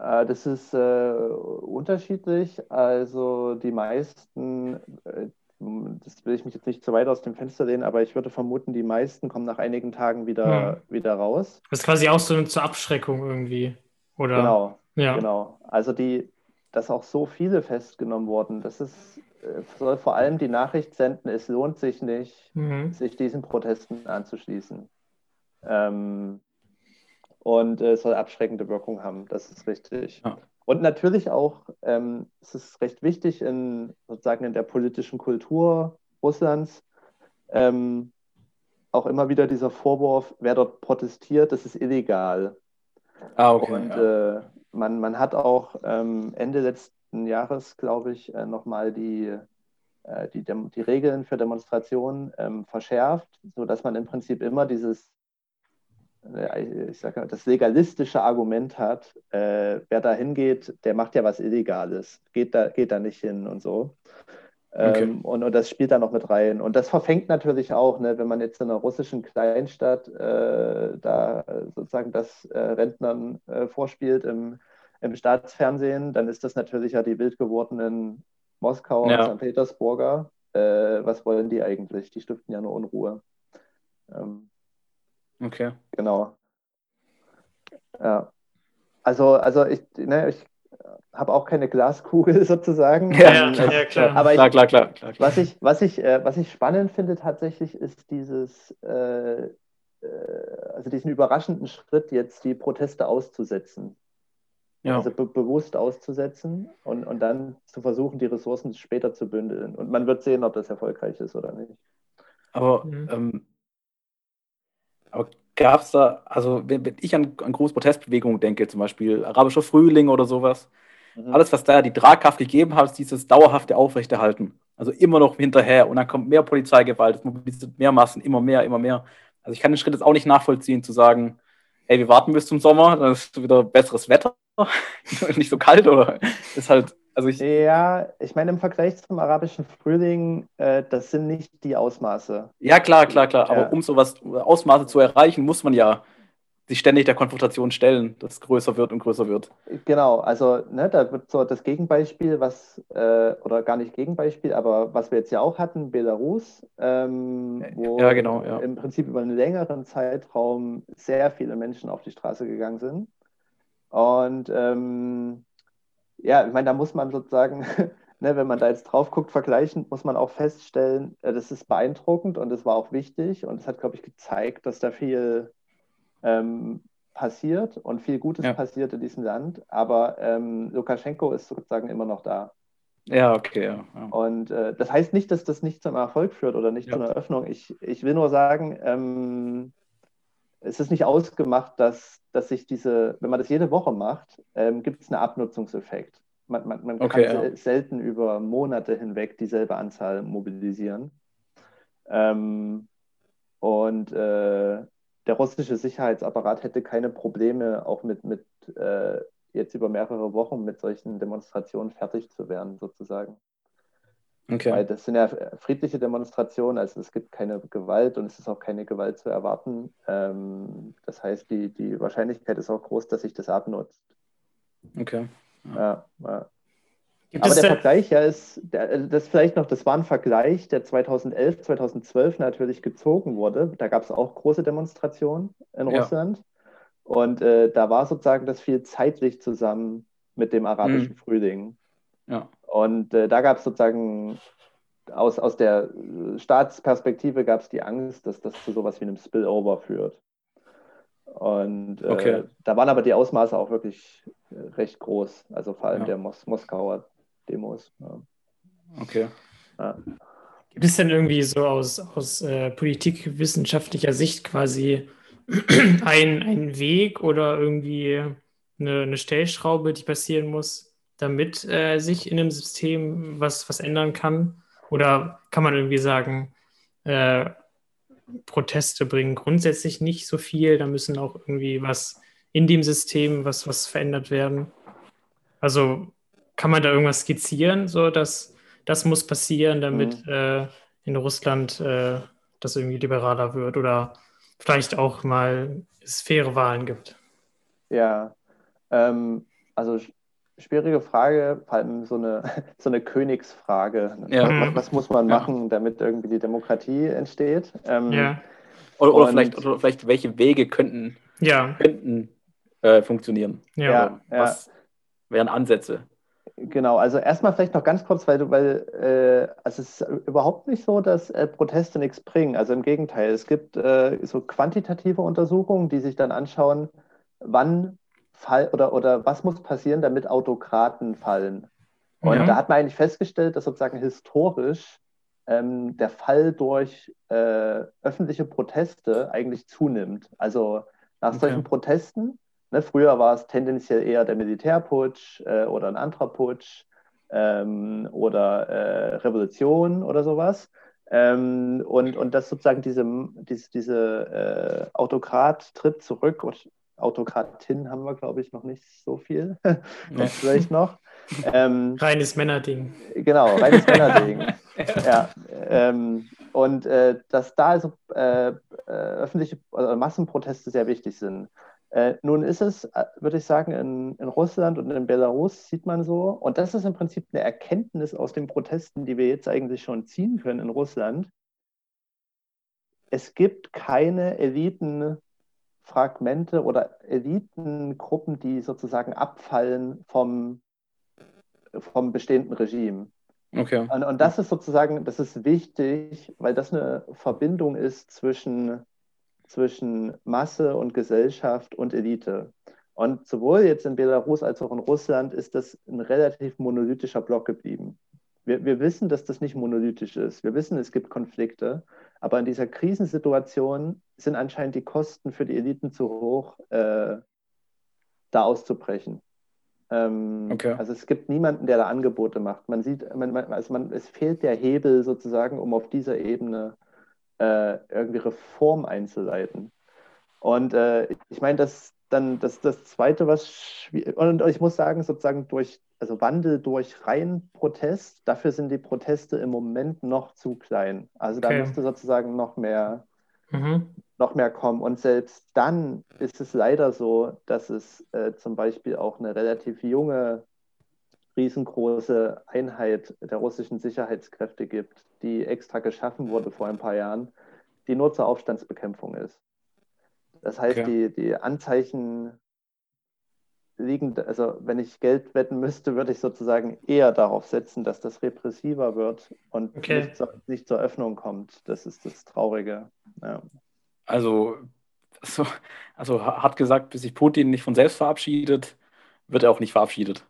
Äh, Das ist äh, unterschiedlich. Also die meisten, äh, das will ich mich jetzt nicht zu weit aus dem Fenster lehnen, aber ich würde vermuten, die meisten kommen nach einigen Tagen wieder, wieder raus. Das ist quasi auch so eine zur Abschreckung irgendwie. Oder? Genau, Ja. genau. Also die, dass auch so viele festgenommen wurden, das ist, äh, soll vor allem die Nachricht senden, es lohnt sich nicht, Mhm. sich diesen Protesten anzuschließen. Ähm, und äh, es soll abschreckende Wirkung haben, das ist richtig. Ja. Und natürlich auch, ähm, es ist recht wichtig in sozusagen in der politischen Kultur Russlands, ähm, auch immer wieder dieser Vorwurf, wer dort protestiert, das ist illegal. Ah, okay. Und ja. äh, man, man hat auch ähm, Ende letzten Jahres, glaube ich, äh, nochmal die, äh, die, die Regeln für Demonstrationen ähm, verschärft, sodass man im Prinzip immer dieses, ich sag mal, das legalistische Argument hat, äh, wer da hingeht, der macht ja was Illegales, geht da, geht da nicht hin und so. Okay. Ähm, und, und das spielt da noch mit rein. Und das verfängt natürlich auch, ne, wenn man jetzt in einer russischen Kleinstadt äh, da sozusagen das äh, Rentnern äh, vorspielt im, im Staatsfernsehen, dann ist das natürlich ja die wild gewordenen Moskauer Ja. und St. Petersburger. Äh, was wollen die eigentlich? Die stiften ja nur Unruhe. Ähm, okay. Genau. Ja. Also, also ich, ne, ich habe auch keine Glaskugel sozusagen. Ja, Ähm, ja, ich- klar. Aber ich, klar, klar, klar, klar, klar. was ich, was ich, äh, was ich spannend finde tatsächlich, ist dieses, äh, äh, also diesen überraschenden Schritt, jetzt die Proteste auszusetzen. ja. Also be bewusst auszusetzen und, und dann zu versuchen, die Ressourcen später zu bündeln. Und man wird sehen, ob das erfolgreich ist oder nicht. Aber, Mhm. ähm, aber gab es da, also wenn, ich an, an große Protestbewegungen denke, zum Beispiel arabischer Frühling oder sowas, Mhm. alles, was da die Tragkraft gegeben hat, ist dieses dauerhafte Aufrechterhalten. Also immer noch hinterher und dann kommt mehr Polizeigewalt, es mobilisiert mehr Massen, immer mehr, immer mehr. Also ich kann den Schritt jetzt auch nicht nachvollziehen, zu sagen, ey, wir warten bis zum Sommer, dann ist wieder besseres Wetter, nicht so kalt oder ist halt, also ich, Ja, ich meine, im Vergleich zum arabischen Frühling, äh, das sind nicht die Ausmaße. ja klar, klar, klar, Ja. aber um sowas Ausmaße zu erreichen, muss man ja sich ständig der Konfrontation stellen, das größer wird und größer wird. Genau, also ne, da wird so das Gegenbeispiel, was, äh, oder gar nicht Gegenbeispiel, aber was wir jetzt ja auch hatten, Belarus, ähm, wo Ja, genau, ja. im Prinzip über einen längeren Zeitraum sehr viele Menschen auf die Straße gegangen sind. Und ähm, ja, ich meine, da muss man sozusagen, ne, wenn man da jetzt drauf guckt, vergleichen, muss man auch feststellen, äh, das ist beeindruckend und es war auch wichtig und es hat, glaube ich, gezeigt, dass da viel ähm, passiert und viel Gutes Ja. passiert in diesem Land. Aber ähm, Lukaschenko ist sozusagen immer noch da. Ja, okay, ja. ja. Und äh, das heißt nicht, dass das nicht zum Erfolg führt oder nicht Ja. zu einer Öffnung. Ich, ich will nur sagen, ähm, es ist nicht ausgemacht, dass, dass sich diese, wenn man das jede Woche macht, ähm, gibt es einen Abnutzungseffekt. Man, man, man Okay, kann ja. sel selten über Monate hinweg dieselbe Anzahl mobilisieren. Ähm, und äh, der russische Sicherheitsapparat hätte keine Probleme, auch mit, mit äh, jetzt über mehrere Wochen mit solchen Demonstrationen fertig zu werden, sozusagen. Weil Okay. das sind ja friedliche Demonstrationen, also es gibt keine Gewalt und es ist auch keine Gewalt zu erwarten. Ähm, das heißt, die, die Wahrscheinlichkeit ist auch groß, dass sich das abnutzt. Okay. Ja, ja. Gibt Aber der Vergleich, ja, ist, der, äh, das vielleicht noch, das war ein Vergleich, der 2011, 2012 natürlich gezogen wurde. Da gab es auch große Demonstrationen in Ja. Russland. Und äh, da war sozusagen das viel zeitlich zusammen mit dem arabischen Frühling. Ja. Und äh, da gab es sozusagen aus, aus der äh, Staatsperspektive gab es die Angst, dass das zu sowas wie einem Spillover führt. Und äh, Okay. da waren aber die Ausmaße auch wirklich äh, recht groß, also vor allem Ja. der Mos Moskauer Demos. Ja. Okay. Ja. gibt es denn irgendwie so aus, aus äh, politikwissenschaftlicher Sicht quasi ein, einen Weg oder irgendwie eine, eine Stellschraube, die passieren muss, damit äh, sich in einem System was, was ändern kann? Oder kann man irgendwie sagen, äh, Proteste bringen grundsätzlich nicht so viel, da müssen auch irgendwie was in dem System, was, was verändert werden? Also kann man da irgendwas skizzieren, so dass das muss passieren, damit äh, in Russland äh, das irgendwie liberaler wird oder vielleicht auch mal es faire Wahlen gibt? Ja, ähm, also schwierige Frage, vor allem so eine, so eine Königsfrage. Ja. Was, was muss man Ja. machen, damit irgendwie die Demokratie entsteht? Ähm, Ja, Oder, oder, vielleicht, oder vielleicht, welche Wege könnten, ja, könnten äh, funktionieren? ja. Ja. Oder Was wären Ansätze? Genau, also erstmal vielleicht noch ganz kurz, weil du, weil äh, also es ist überhaupt nicht so, dass äh, Proteste nichts bringen. Also im Gegenteil, es gibt äh, so quantitative Untersuchungen, die sich dann anschauen, wann fall oder, oder was muss passieren, damit Autokraten fallen. Und Ja. da hat man eigentlich festgestellt, dass sozusagen historisch ähm, der Fall durch äh, öffentliche Proteste eigentlich zunimmt. Also nach Okay. solchen Protesten, ne, früher war es tendenziell eher der Militärputsch äh, oder ein anderer Putsch ähm, oder äh, Revolution oder sowas. Ähm, und, und dass sozusagen diese, diese, diese äh, Autokrat tritt zurück und Autokratin haben wir, glaube ich, noch nicht so viel. Nee. Vielleicht noch. Ähm, Reines Männerding. Genau, reines Männerding. ja, ähm, und äh, dass da also äh, äh, öffentliche oder Massenproteste sehr wichtig sind. Äh, nun ist es, äh, würde ich sagen, in, in Russland und in Belarus sieht man so, und das ist im Prinzip eine Erkenntnis aus den Protesten, die wir jetzt eigentlich schon ziehen können in Russland. Es gibt keine Elitenfragmente oder Elitengruppen, die sozusagen abfallen vom, vom bestehenden Regime. Okay. Und, und das ist sozusagen, das ist wichtig, weil das eine Verbindung ist zwischen, zwischen Masse und Gesellschaft und Elite. Und sowohl jetzt in Belarus als auch in Russland ist das ein relativ monolithischer Block geblieben. Wir, wir wissen, dass das nicht monolithisch ist. Wir wissen, es gibt Konflikte. Aber in dieser Krisensituation sind anscheinend die Kosten für die Eliten zu hoch, äh, da auszubrechen. Ähm, Okay. Also es gibt niemanden, der da Angebote macht. Man sieht, man, also man, es fehlt der Hebel sozusagen, um auf dieser Ebene äh, irgendwie Reform einzuleiten. Und äh, ich meine, das dann das, das Zweite, was und ich muss sagen, sozusagen durch, also Wandel durch rein Protest, dafür sind die Proteste im Moment noch zu klein. Also da Okay. müsste sozusagen noch mehr, Mhm. noch mehr kommen. Und selbst dann ist es leider so, dass es äh, zum Beispiel auch eine relativ junge, riesengroße Einheit der russischen Sicherheitskräfte gibt, die extra geschaffen wurde vor ein paar Jahren, die nur zur Aufstandsbekämpfung ist. Das heißt, Okay. die, die Anzeichen liegen, also wenn ich Geld wetten müsste, würde ich sozusagen eher darauf setzen, dass das repressiver wird und Okay. nicht, zur, nicht zur Öffnung kommt. Das ist das Traurige. Ja. Also, so, also ha- hat gesagt, bis sich Putin nicht von selbst verabschiedet, wird er auch nicht verabschiedet.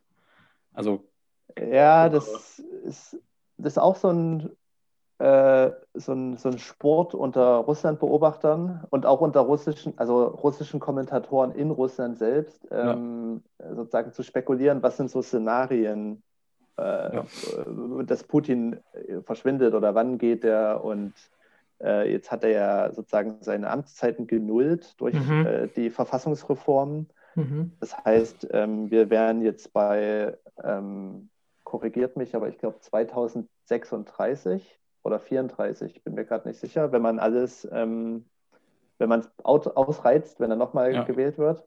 Also, Ja, das ist, das ist auch so ein, äh, so ein, so Sport unter Russland-Beobachtern und auch unter russischen, also russischen Kommentatoren in Russland selbst, ähm, sozusagen zu spekulieren, was sind so Szenarien, äh, Ja. dass Putin äh, verschwindet oder wann geht er und äh, jetzt hat er ja sozusagen seine Amtszeiten genullt durch Mhm. äh, die Verfassungsreform. Mhm. Das heißt, ähm, wir wären jetzt bei, ähm, korrigiert mich, aber ich glaube 2036 oder 34, ich bin mir gerade nicht sicher, wenn man alles, ähm, wenn man es ausreizt, wenn er nochmal Ja. gewählt wird.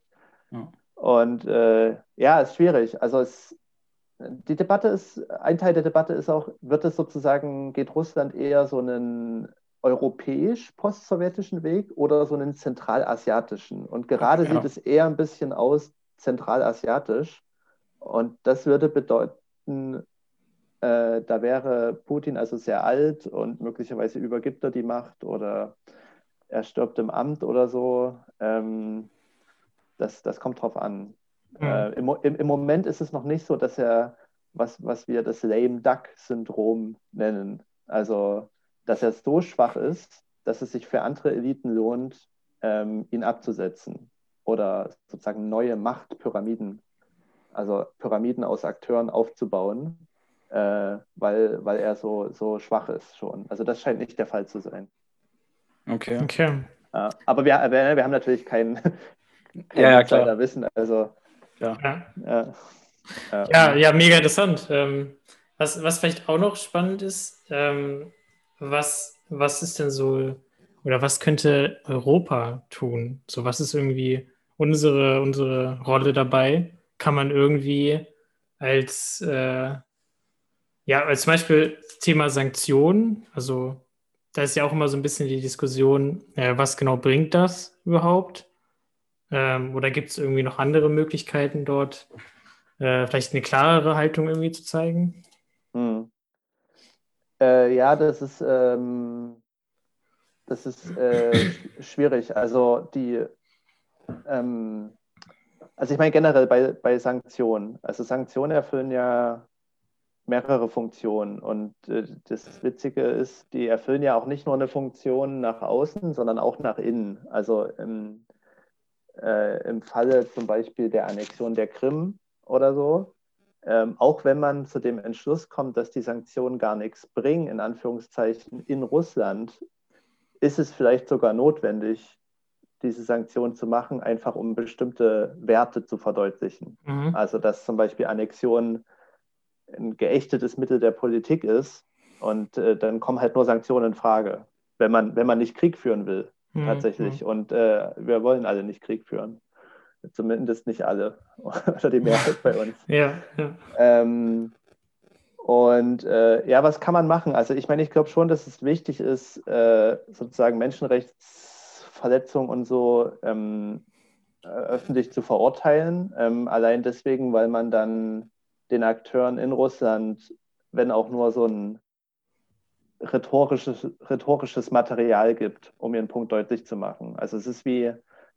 Ja. Und äh, ja, ist schwierig. Also es, die Debatte ist, ein Teil der Debatte ist auch, wird es sozusagen, geht Russland eher so einen europäisch-postsowjetischen Weg oder so einen zentralasiatischen? Und gerade Ja. sieht es eher ein bisschen aus zentralasiatisch. Und das würde bedeuten, äh, da wäre Putin also sehr alt und möglicherweise übergibt er die Macht oder er stirbt im Amt oder so. Ähm, das, das kommt drauf an. Mhm. Äh, im, Im Moment ist es noch nicht so, dass er, was, was wir das Lame Duck-Syndrom nennen, also dass er so schwach ist, dass es sich für andere Eliten lohnt, ähm, ihn abzusetzen oder sozusagen neue Machtpyramiden, also Pyramiden aus Akteuren aufzubauen, äh, weil, weil er so, so schwach ist schon. Also das scheint nicht der Fall zu sein. okay. Okay. Ja, aber wir, wir, wir haben natürlich kein, kein Ja, ja, klar. Insiderwissen, also Ja. ja. Ja. Ja, ja, mega interessant. Ähm, was, was vielleicht auch noch spannend ist, ähm, was, was ist denn so, oder was könnte Europa tun? So, was ist irgendwie unsere, unsere Rolle dabei? Kann man irgendwie als, äh, ja, zum Beispiel Thema Sanktionen, also da ist ja auch immer so ein bisschen die Diskussion, äh, was genau bringt das überhaupt? Ähm, oder gibt es irgendwie noch andere Möglichkeiten dort? äh, vielleicht eine klarere Haltung irgendwie zu zeigen. Hm. Äh, ja, das ist, ähm, das ist äh, sch- schwierig. Also die, ähm, also ich meine generell bei, bei Sanktionen. Also Sanktionen erfüllen ja mehrere Funktionen. Und äh, das Witzige ist, die erfüllen ja auch nicht nur eine Funktion nach außen, sondern auch nach innen. Also im, äh, im Falle zum Beispiel der Annexion der Krim oder so, ähm, auch wenn man zu dem Entschluss kommt, dass die Sanktionen gar nichts bringen, in Anführungszeichen, in Russland, ist es vielleicht sogar notwendig, diese Sanktionen zu machen, einfach um bestimmte Werte zu verdeutlichen. Mhm. Also dass zum Beispiel Annexion ein geächtetes Mittel der Politik ist und äh, dann kommen halt nur Sanktionen in Frage, wenn man, wenn man nicht Krieg führen will, Mhm. tatsächlich. Und äh, wir wollen alle nicht Krieg führen. Zumindest nicht alle. Oder die Mehrheit bei uns. Ja, ja. Ähm, und äh, ja, was kann man machen? Also ich meine, ich glaube schon, dass es wichtig ist, äh, sozusagen Menschenrechtsverletzungen und so ähm, äh, öffentlich zu verurteilen. Ähm, allein deswegen, weil man dann den Akteuren in Russland, wenn auch nur so ein rhetorisches, rhetorisches Material gibt, um ihren Punkt deutlich zu machen. Also es ist wie,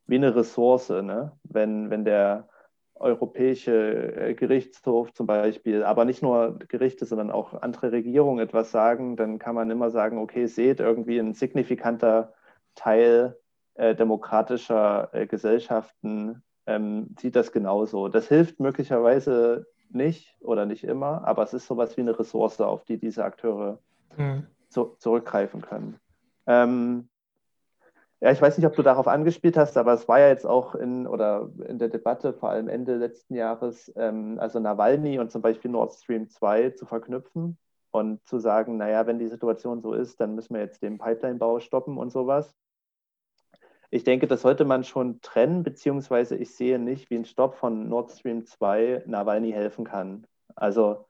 wie eine Ressource, ne? wenn, wenn der Europäische äh, Gerichtshof zum Beispiel, aber nicht nur Gerichte, sondern auch andere Regierungen etwas sagen, dann kann man immer sagen, okay, seht, irgendwie ein signifikanter Teil äh, demokratischer äh, Gesellschaften ähm, sieht das genauso. Das hilft möglicherweise nicht oder nicht immer, aber es ist sowas wie eine Ressource, auf die diese Akteure Mhm. zu, zurückgreifen können. Ähm, Ja, ich weiß nicht, ob du darauf angespielt hast, aber es war ja jetzt auch in oder in der Debatte, vor allem Ende letzten Jahres, ähm, also Nawalny und zum Beispiel Nord Stream 2 zu verknüpfen und zu sagen, naja, wenn die Situation so ist, dann müssen wir jetzt den Pipeline-Bau stoppen und sowas. Ich denke, das sollte man schon trennen, beziehungsweise ich sehe nicht, wie ein Stopp von Nord Stream 2 Nawalny helfen kann. Also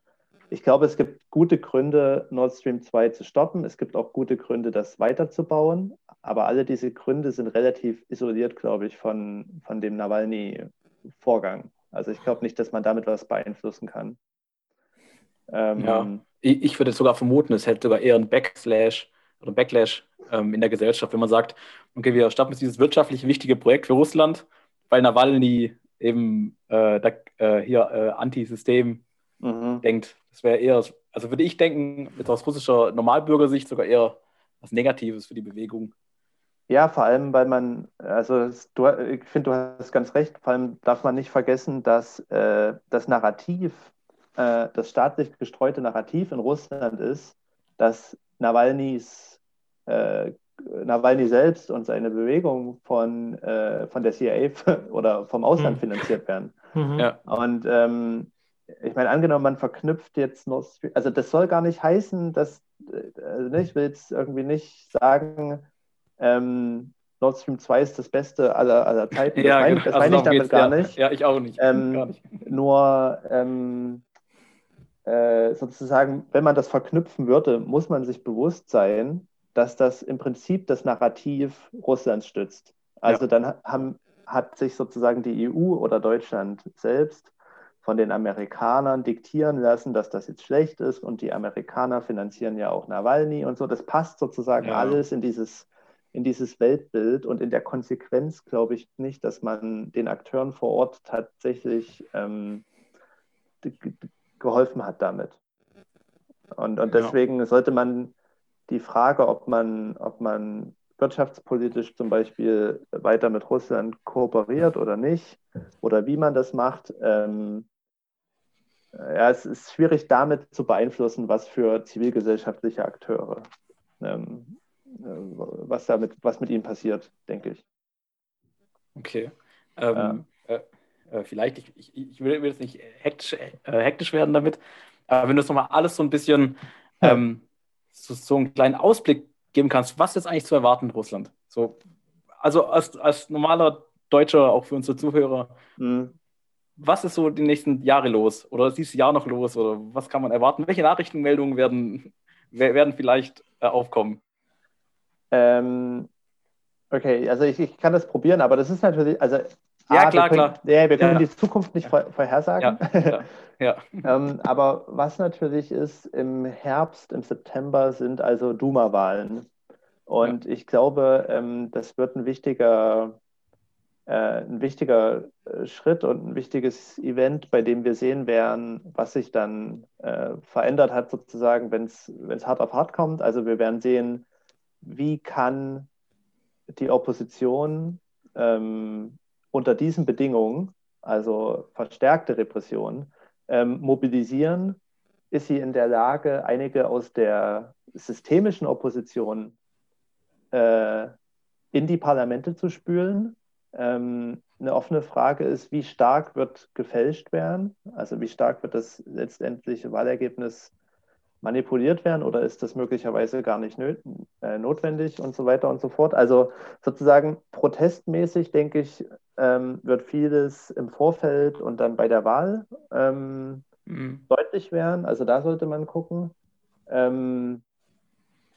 ich glaube, es gibt gute Gründe, Nord Stream 2 zu stoppen. Es gibt auch gute Gründe, das weiterzubauen. Aber alle diese Gründe sind relativ isoliert, glaube ich, von, von dem Nawalny-Vorgang. Also ich glaube nicht, dass man damit was beeinflussen kann. Ähm, ja, ich, würde sogar vermuten, es hätte sogar eher einen Backslash oder Backlash ähm, in der Gesellschaft, wenn man sagt, okay, wir stoppen jetzt dieses wirtschaftlich wichtige Projekt für Russland, weil Nawalny eben äh, da, äh, hier äh, Anti-System mhm. denkt. Das wäre eher, also würde ich denken, jetzt aus russischer Normalbürgersicht sogar eher was Negatives für die Bewegung. Ja, vor allem, weil man, also du, ich finde, du hast ganz recht, vor allem darf man nicht vergessen, dass äh, das Narrativ, äh, das staatlich gestreute Narrativ in Russland ist, dass Nawalnys, äh, Nawalny selbst und seine Bewegung von, äh, von der CIA oder vom Ausland mhm. finanziert werden. Mhm. Ja. Und ähm, ich meine, angenommen, man verknüpft jetzt Nord Stream, also das soll gar nicht heißen, dass, also ich will jetzt irgendwie nicht sagen, ähm, Nord Stream 2 ist das Beste aller, aller Zeiten. Das ja, meine, genau. das also meine ich damit gar ja. nicht. Ja, ich auch nicht. Ähm, nicht. Nur ähm, äh, sozusagen, wenn man das verknüpfen würde, muss man sich bewusst sein, dass das im Prinzip das Narrativ Russlands stützt. Also ja. dann haben, hat sich sozusagen die EU oder Deutschland selbst von den Amerikanern diktieren lassen, dass das jetzt schlecht ist und die Amerikaner finanzieren ja auch Nawalny und so. Das passt sozusagen ja. alles in dieses, in dieses Weltbild und in der Konsequenz glaube ich nicht, dass man den Akteuren vor Ort tatsächlich ähm, geholfen hat damit. Und, und deswegen ja. sollte man die Frage, ob man, ob man wirtschaftspolitisch zum Beispiel weiter mit Russland kooperiert oder nicht, oder wie man das macht, ähm, ja, es ist schwierig damit zu beeinflussen, was für zivilgesellschaftliche Akteure, ähm, äh, was damit, was mit ihnen passiert, denke ich. Okay. Ähm, ja. äh, äh, vielleicht, ich, ich, ich, will, jetzt nicht hektisch, äh, hektisch, werden damit, aber wenn du es nochmal alles so ein bisschen ähm, so, so, einen kleinen Ausblick geben kannst, was ist eigentlich zu erwarten in Russland? So, also als, als normaler Deutscher, auch für unsere Zuhörer, mhm was ist so die nächsten Jahre los? Oder ist dieses Jahr noch los? Oder was kann man erwarten? Welche Nachrichtenmeldungen werden, werden vielleicht äh, aufkommen? Ähm, okay, also ich, ich, kann das probieren, aber das ist natürlich, also ja, A, klar, können, klar. Ja, wir können ja. die Zukunft nicht ja. vorhersagen. Ja, ja. ähm, aber was natürlich ist, im Herbst, im September sind also Duma-Wahlen. Und ich glaube, ähm, das wird ein wichtiger äh, ein wichtiger äh, Schritt und ein wichtiges Event, bei dem wir sehen werden, was sich dann äh, verändert hat, sozusagen, wenn es hart auf hart kommt. Also wir werden sehen, wie kann die Opposition ähm, unter diesen Bedingungen, also verstärkte Repression, ähm, mobilisieren. Ist sie in der Lage, einige aus der systemischen Opposition äh, in die Parlamente zu spülen? Ähm, eine offene Frage ist, wie stark wird gefälscht werden? Also wie stark wird das letztendliche Wahlergebnis manipuliert werden oder ist das möglicherweise gar nicht äh, notwendig und so weiter und so fort. Also sozusagen protestmäßig, denke ich, ähm, wird vieles im Vorfeld und dann bei der Wahl ähm, mhm. deutlich werden. Also da sollte man gucken. Ähm,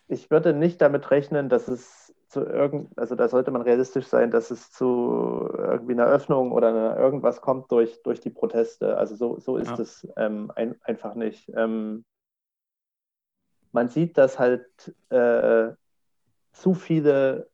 ich würde nicht damit rechnen, dass es zu irgend, also da sollte man realistisch sein, dass es zu irgendwie einer Öffnung oder einer irgendwas kommt durch, durch die Proteste. Also so, so ist ja. es ähm, ein, einfach nicht. Ähm, man sieht, dass halt äh, zu viele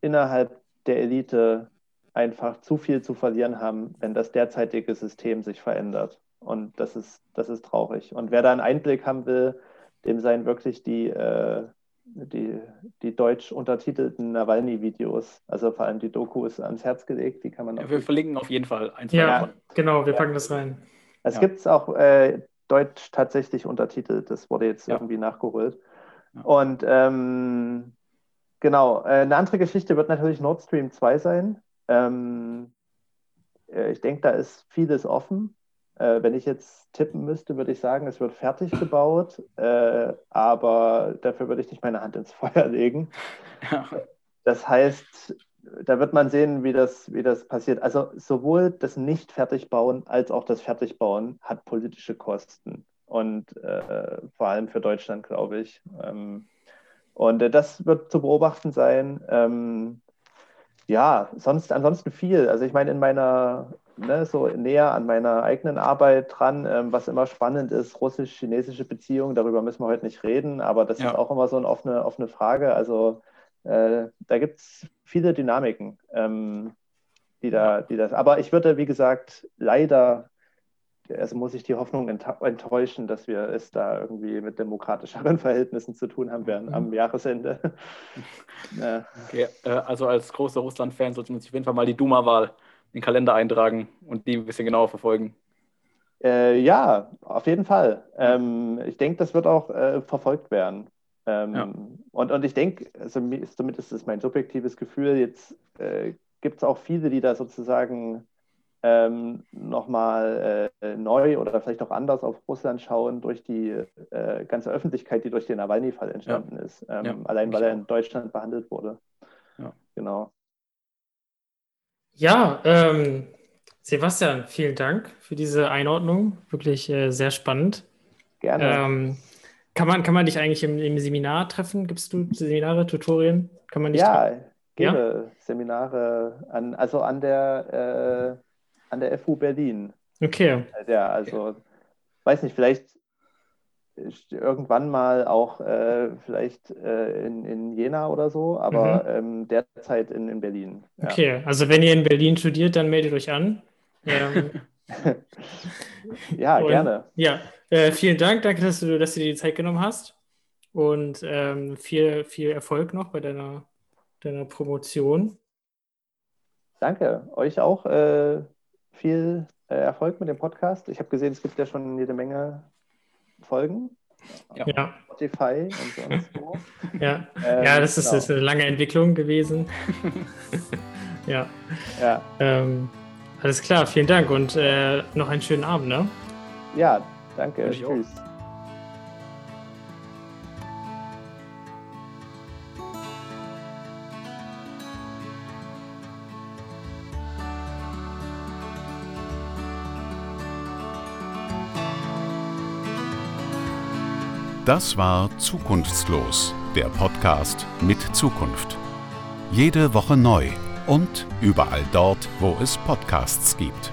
innerhalb der Elite einfach zu viel zu verlieren haben, wenn das derzeitige System sich verändert. Und das ist, das ist traurig. Und wer da einen Einblick haben will, dem seien wirklich die, äh, die, die deutsch untertitelten Nawalny-Videos, also vor allem die Doku ist ans Herz gelegt, die kann man ja, Wir verlinken auf jeden Fall ein, zwei Ja, davon. genau, wir packen ja. das rein. Es ja. gibt es auch äh, deutsch tatsächlich untertitelt, das wurde jetzt irgendwie nachgeholt. Und ähm, genau. Äh, eine andere Geschichte wird natürlich Nord Stream 2 sein. Ähm, äh, ich denke, da ist vieles offen. Äh, wenn ich jetzt tippen müsste, würde ich sagen, es wird fertig gebaut, äh, aber dafür würde ich nicht meine Hand ins Feuer legen. Ja. Das heißt, da wird man sehen, wie das, wie das passiert. Also sowohl das Nicht-Fertigbauen als auch das Fertigbauen hat politische Kosten. Und äh, vor allem für Deutschland, glaube ich. Ähm, und äh, das wird zu beobachten sein. Ähm, ja, sonst ansonsten viel. Also ich meine, in meiner, ne, so näher an meiner eigenen Arbeit dran, ähm, was immer spannend ist, russisch-chinesische Beziehungen, darüber müssen wir heute nicht reden, aber das ja. ist auch immer so eine offene, offene Frage. Also äh, da gibt es viele Dynamiken, ähm, die da, die das. Aber ich würde, wie gesagt, leider also muss ich die Hoffnung enttäuschen, dass wir es da irgendwie mit demokratischeren Verhältnissen zu tun haben werden am mhm. Jahresende. ja. okay, äh, also als großer Russland-Fan sollte man sich auf jeden Fall mal die Duma-Wahl in den Kalender eintragen und die ein bisschen genauer verfolgen. Äh, ja, auf jeden Fall. Ähm, ich denke, das wird auch äh, verfolgt werden. Ähm, ja. und, und ich denke, also, zumindest ist mein subjektives Gefühl, jetzt äh, gibt es auch viele, die da sozusagen ähm, nochmal äh, neu oder vielleicht auch anders auf Russland schauen durch die äh, ganze Öffentlichkeit, die durch den Nawalny-Fall entstanden ja. ist. Ähm, ja, allein weil er in Deutschland behandelt wurde. Ja. Genau. Ja, ähm, Sebastian, vielen Dank für diese Einordnung. Wirklich äh, sehr spannend. Gerne. Ähm, kann, man, kann man dich eigentlich im, im, Seminar treffen? Gibst du Seminare, Tutorien? Kann man dich ja, gebe Seminare an, also an der äh, an der FU Berlin. Okay. Ja, also, weiß nicht, vielleicht irgendwann mal auch äh, vielleicht äh, in, in Jena oder so, aber mhm. ähm, derzeit in, in Berlin. Ja. Okay, also wenn ihr in Berlin studiert, dann meldet euch an. Ähm, ja, und, gerne. Ja, äh, vielen Dank, danke, dass du, dass du dir die Zeit genommen hast und ähm, viel, viel Erfolg noch bei deiner, deiner Promotion. Danke, euch auch. Äh, viel äh, Erfolg mit dem Podcast. Ich habe gesehen, es gibt ja schon jede Menge Folgen. Ja. ja. Spotify und sonst wo. Ja, ähm, ja das, ist, genau. ist, eine lange Entwicklung gewesen. ja. ja. Ähm, alles klar, vielen Dank und äh, noch einen schönen Abend. Ne? Ja, danke. Tschüss. Das war Zukunftslos, der Podcast mit Zukunft. Jede Woche neu und überall dort, wo es Podcasts gibt.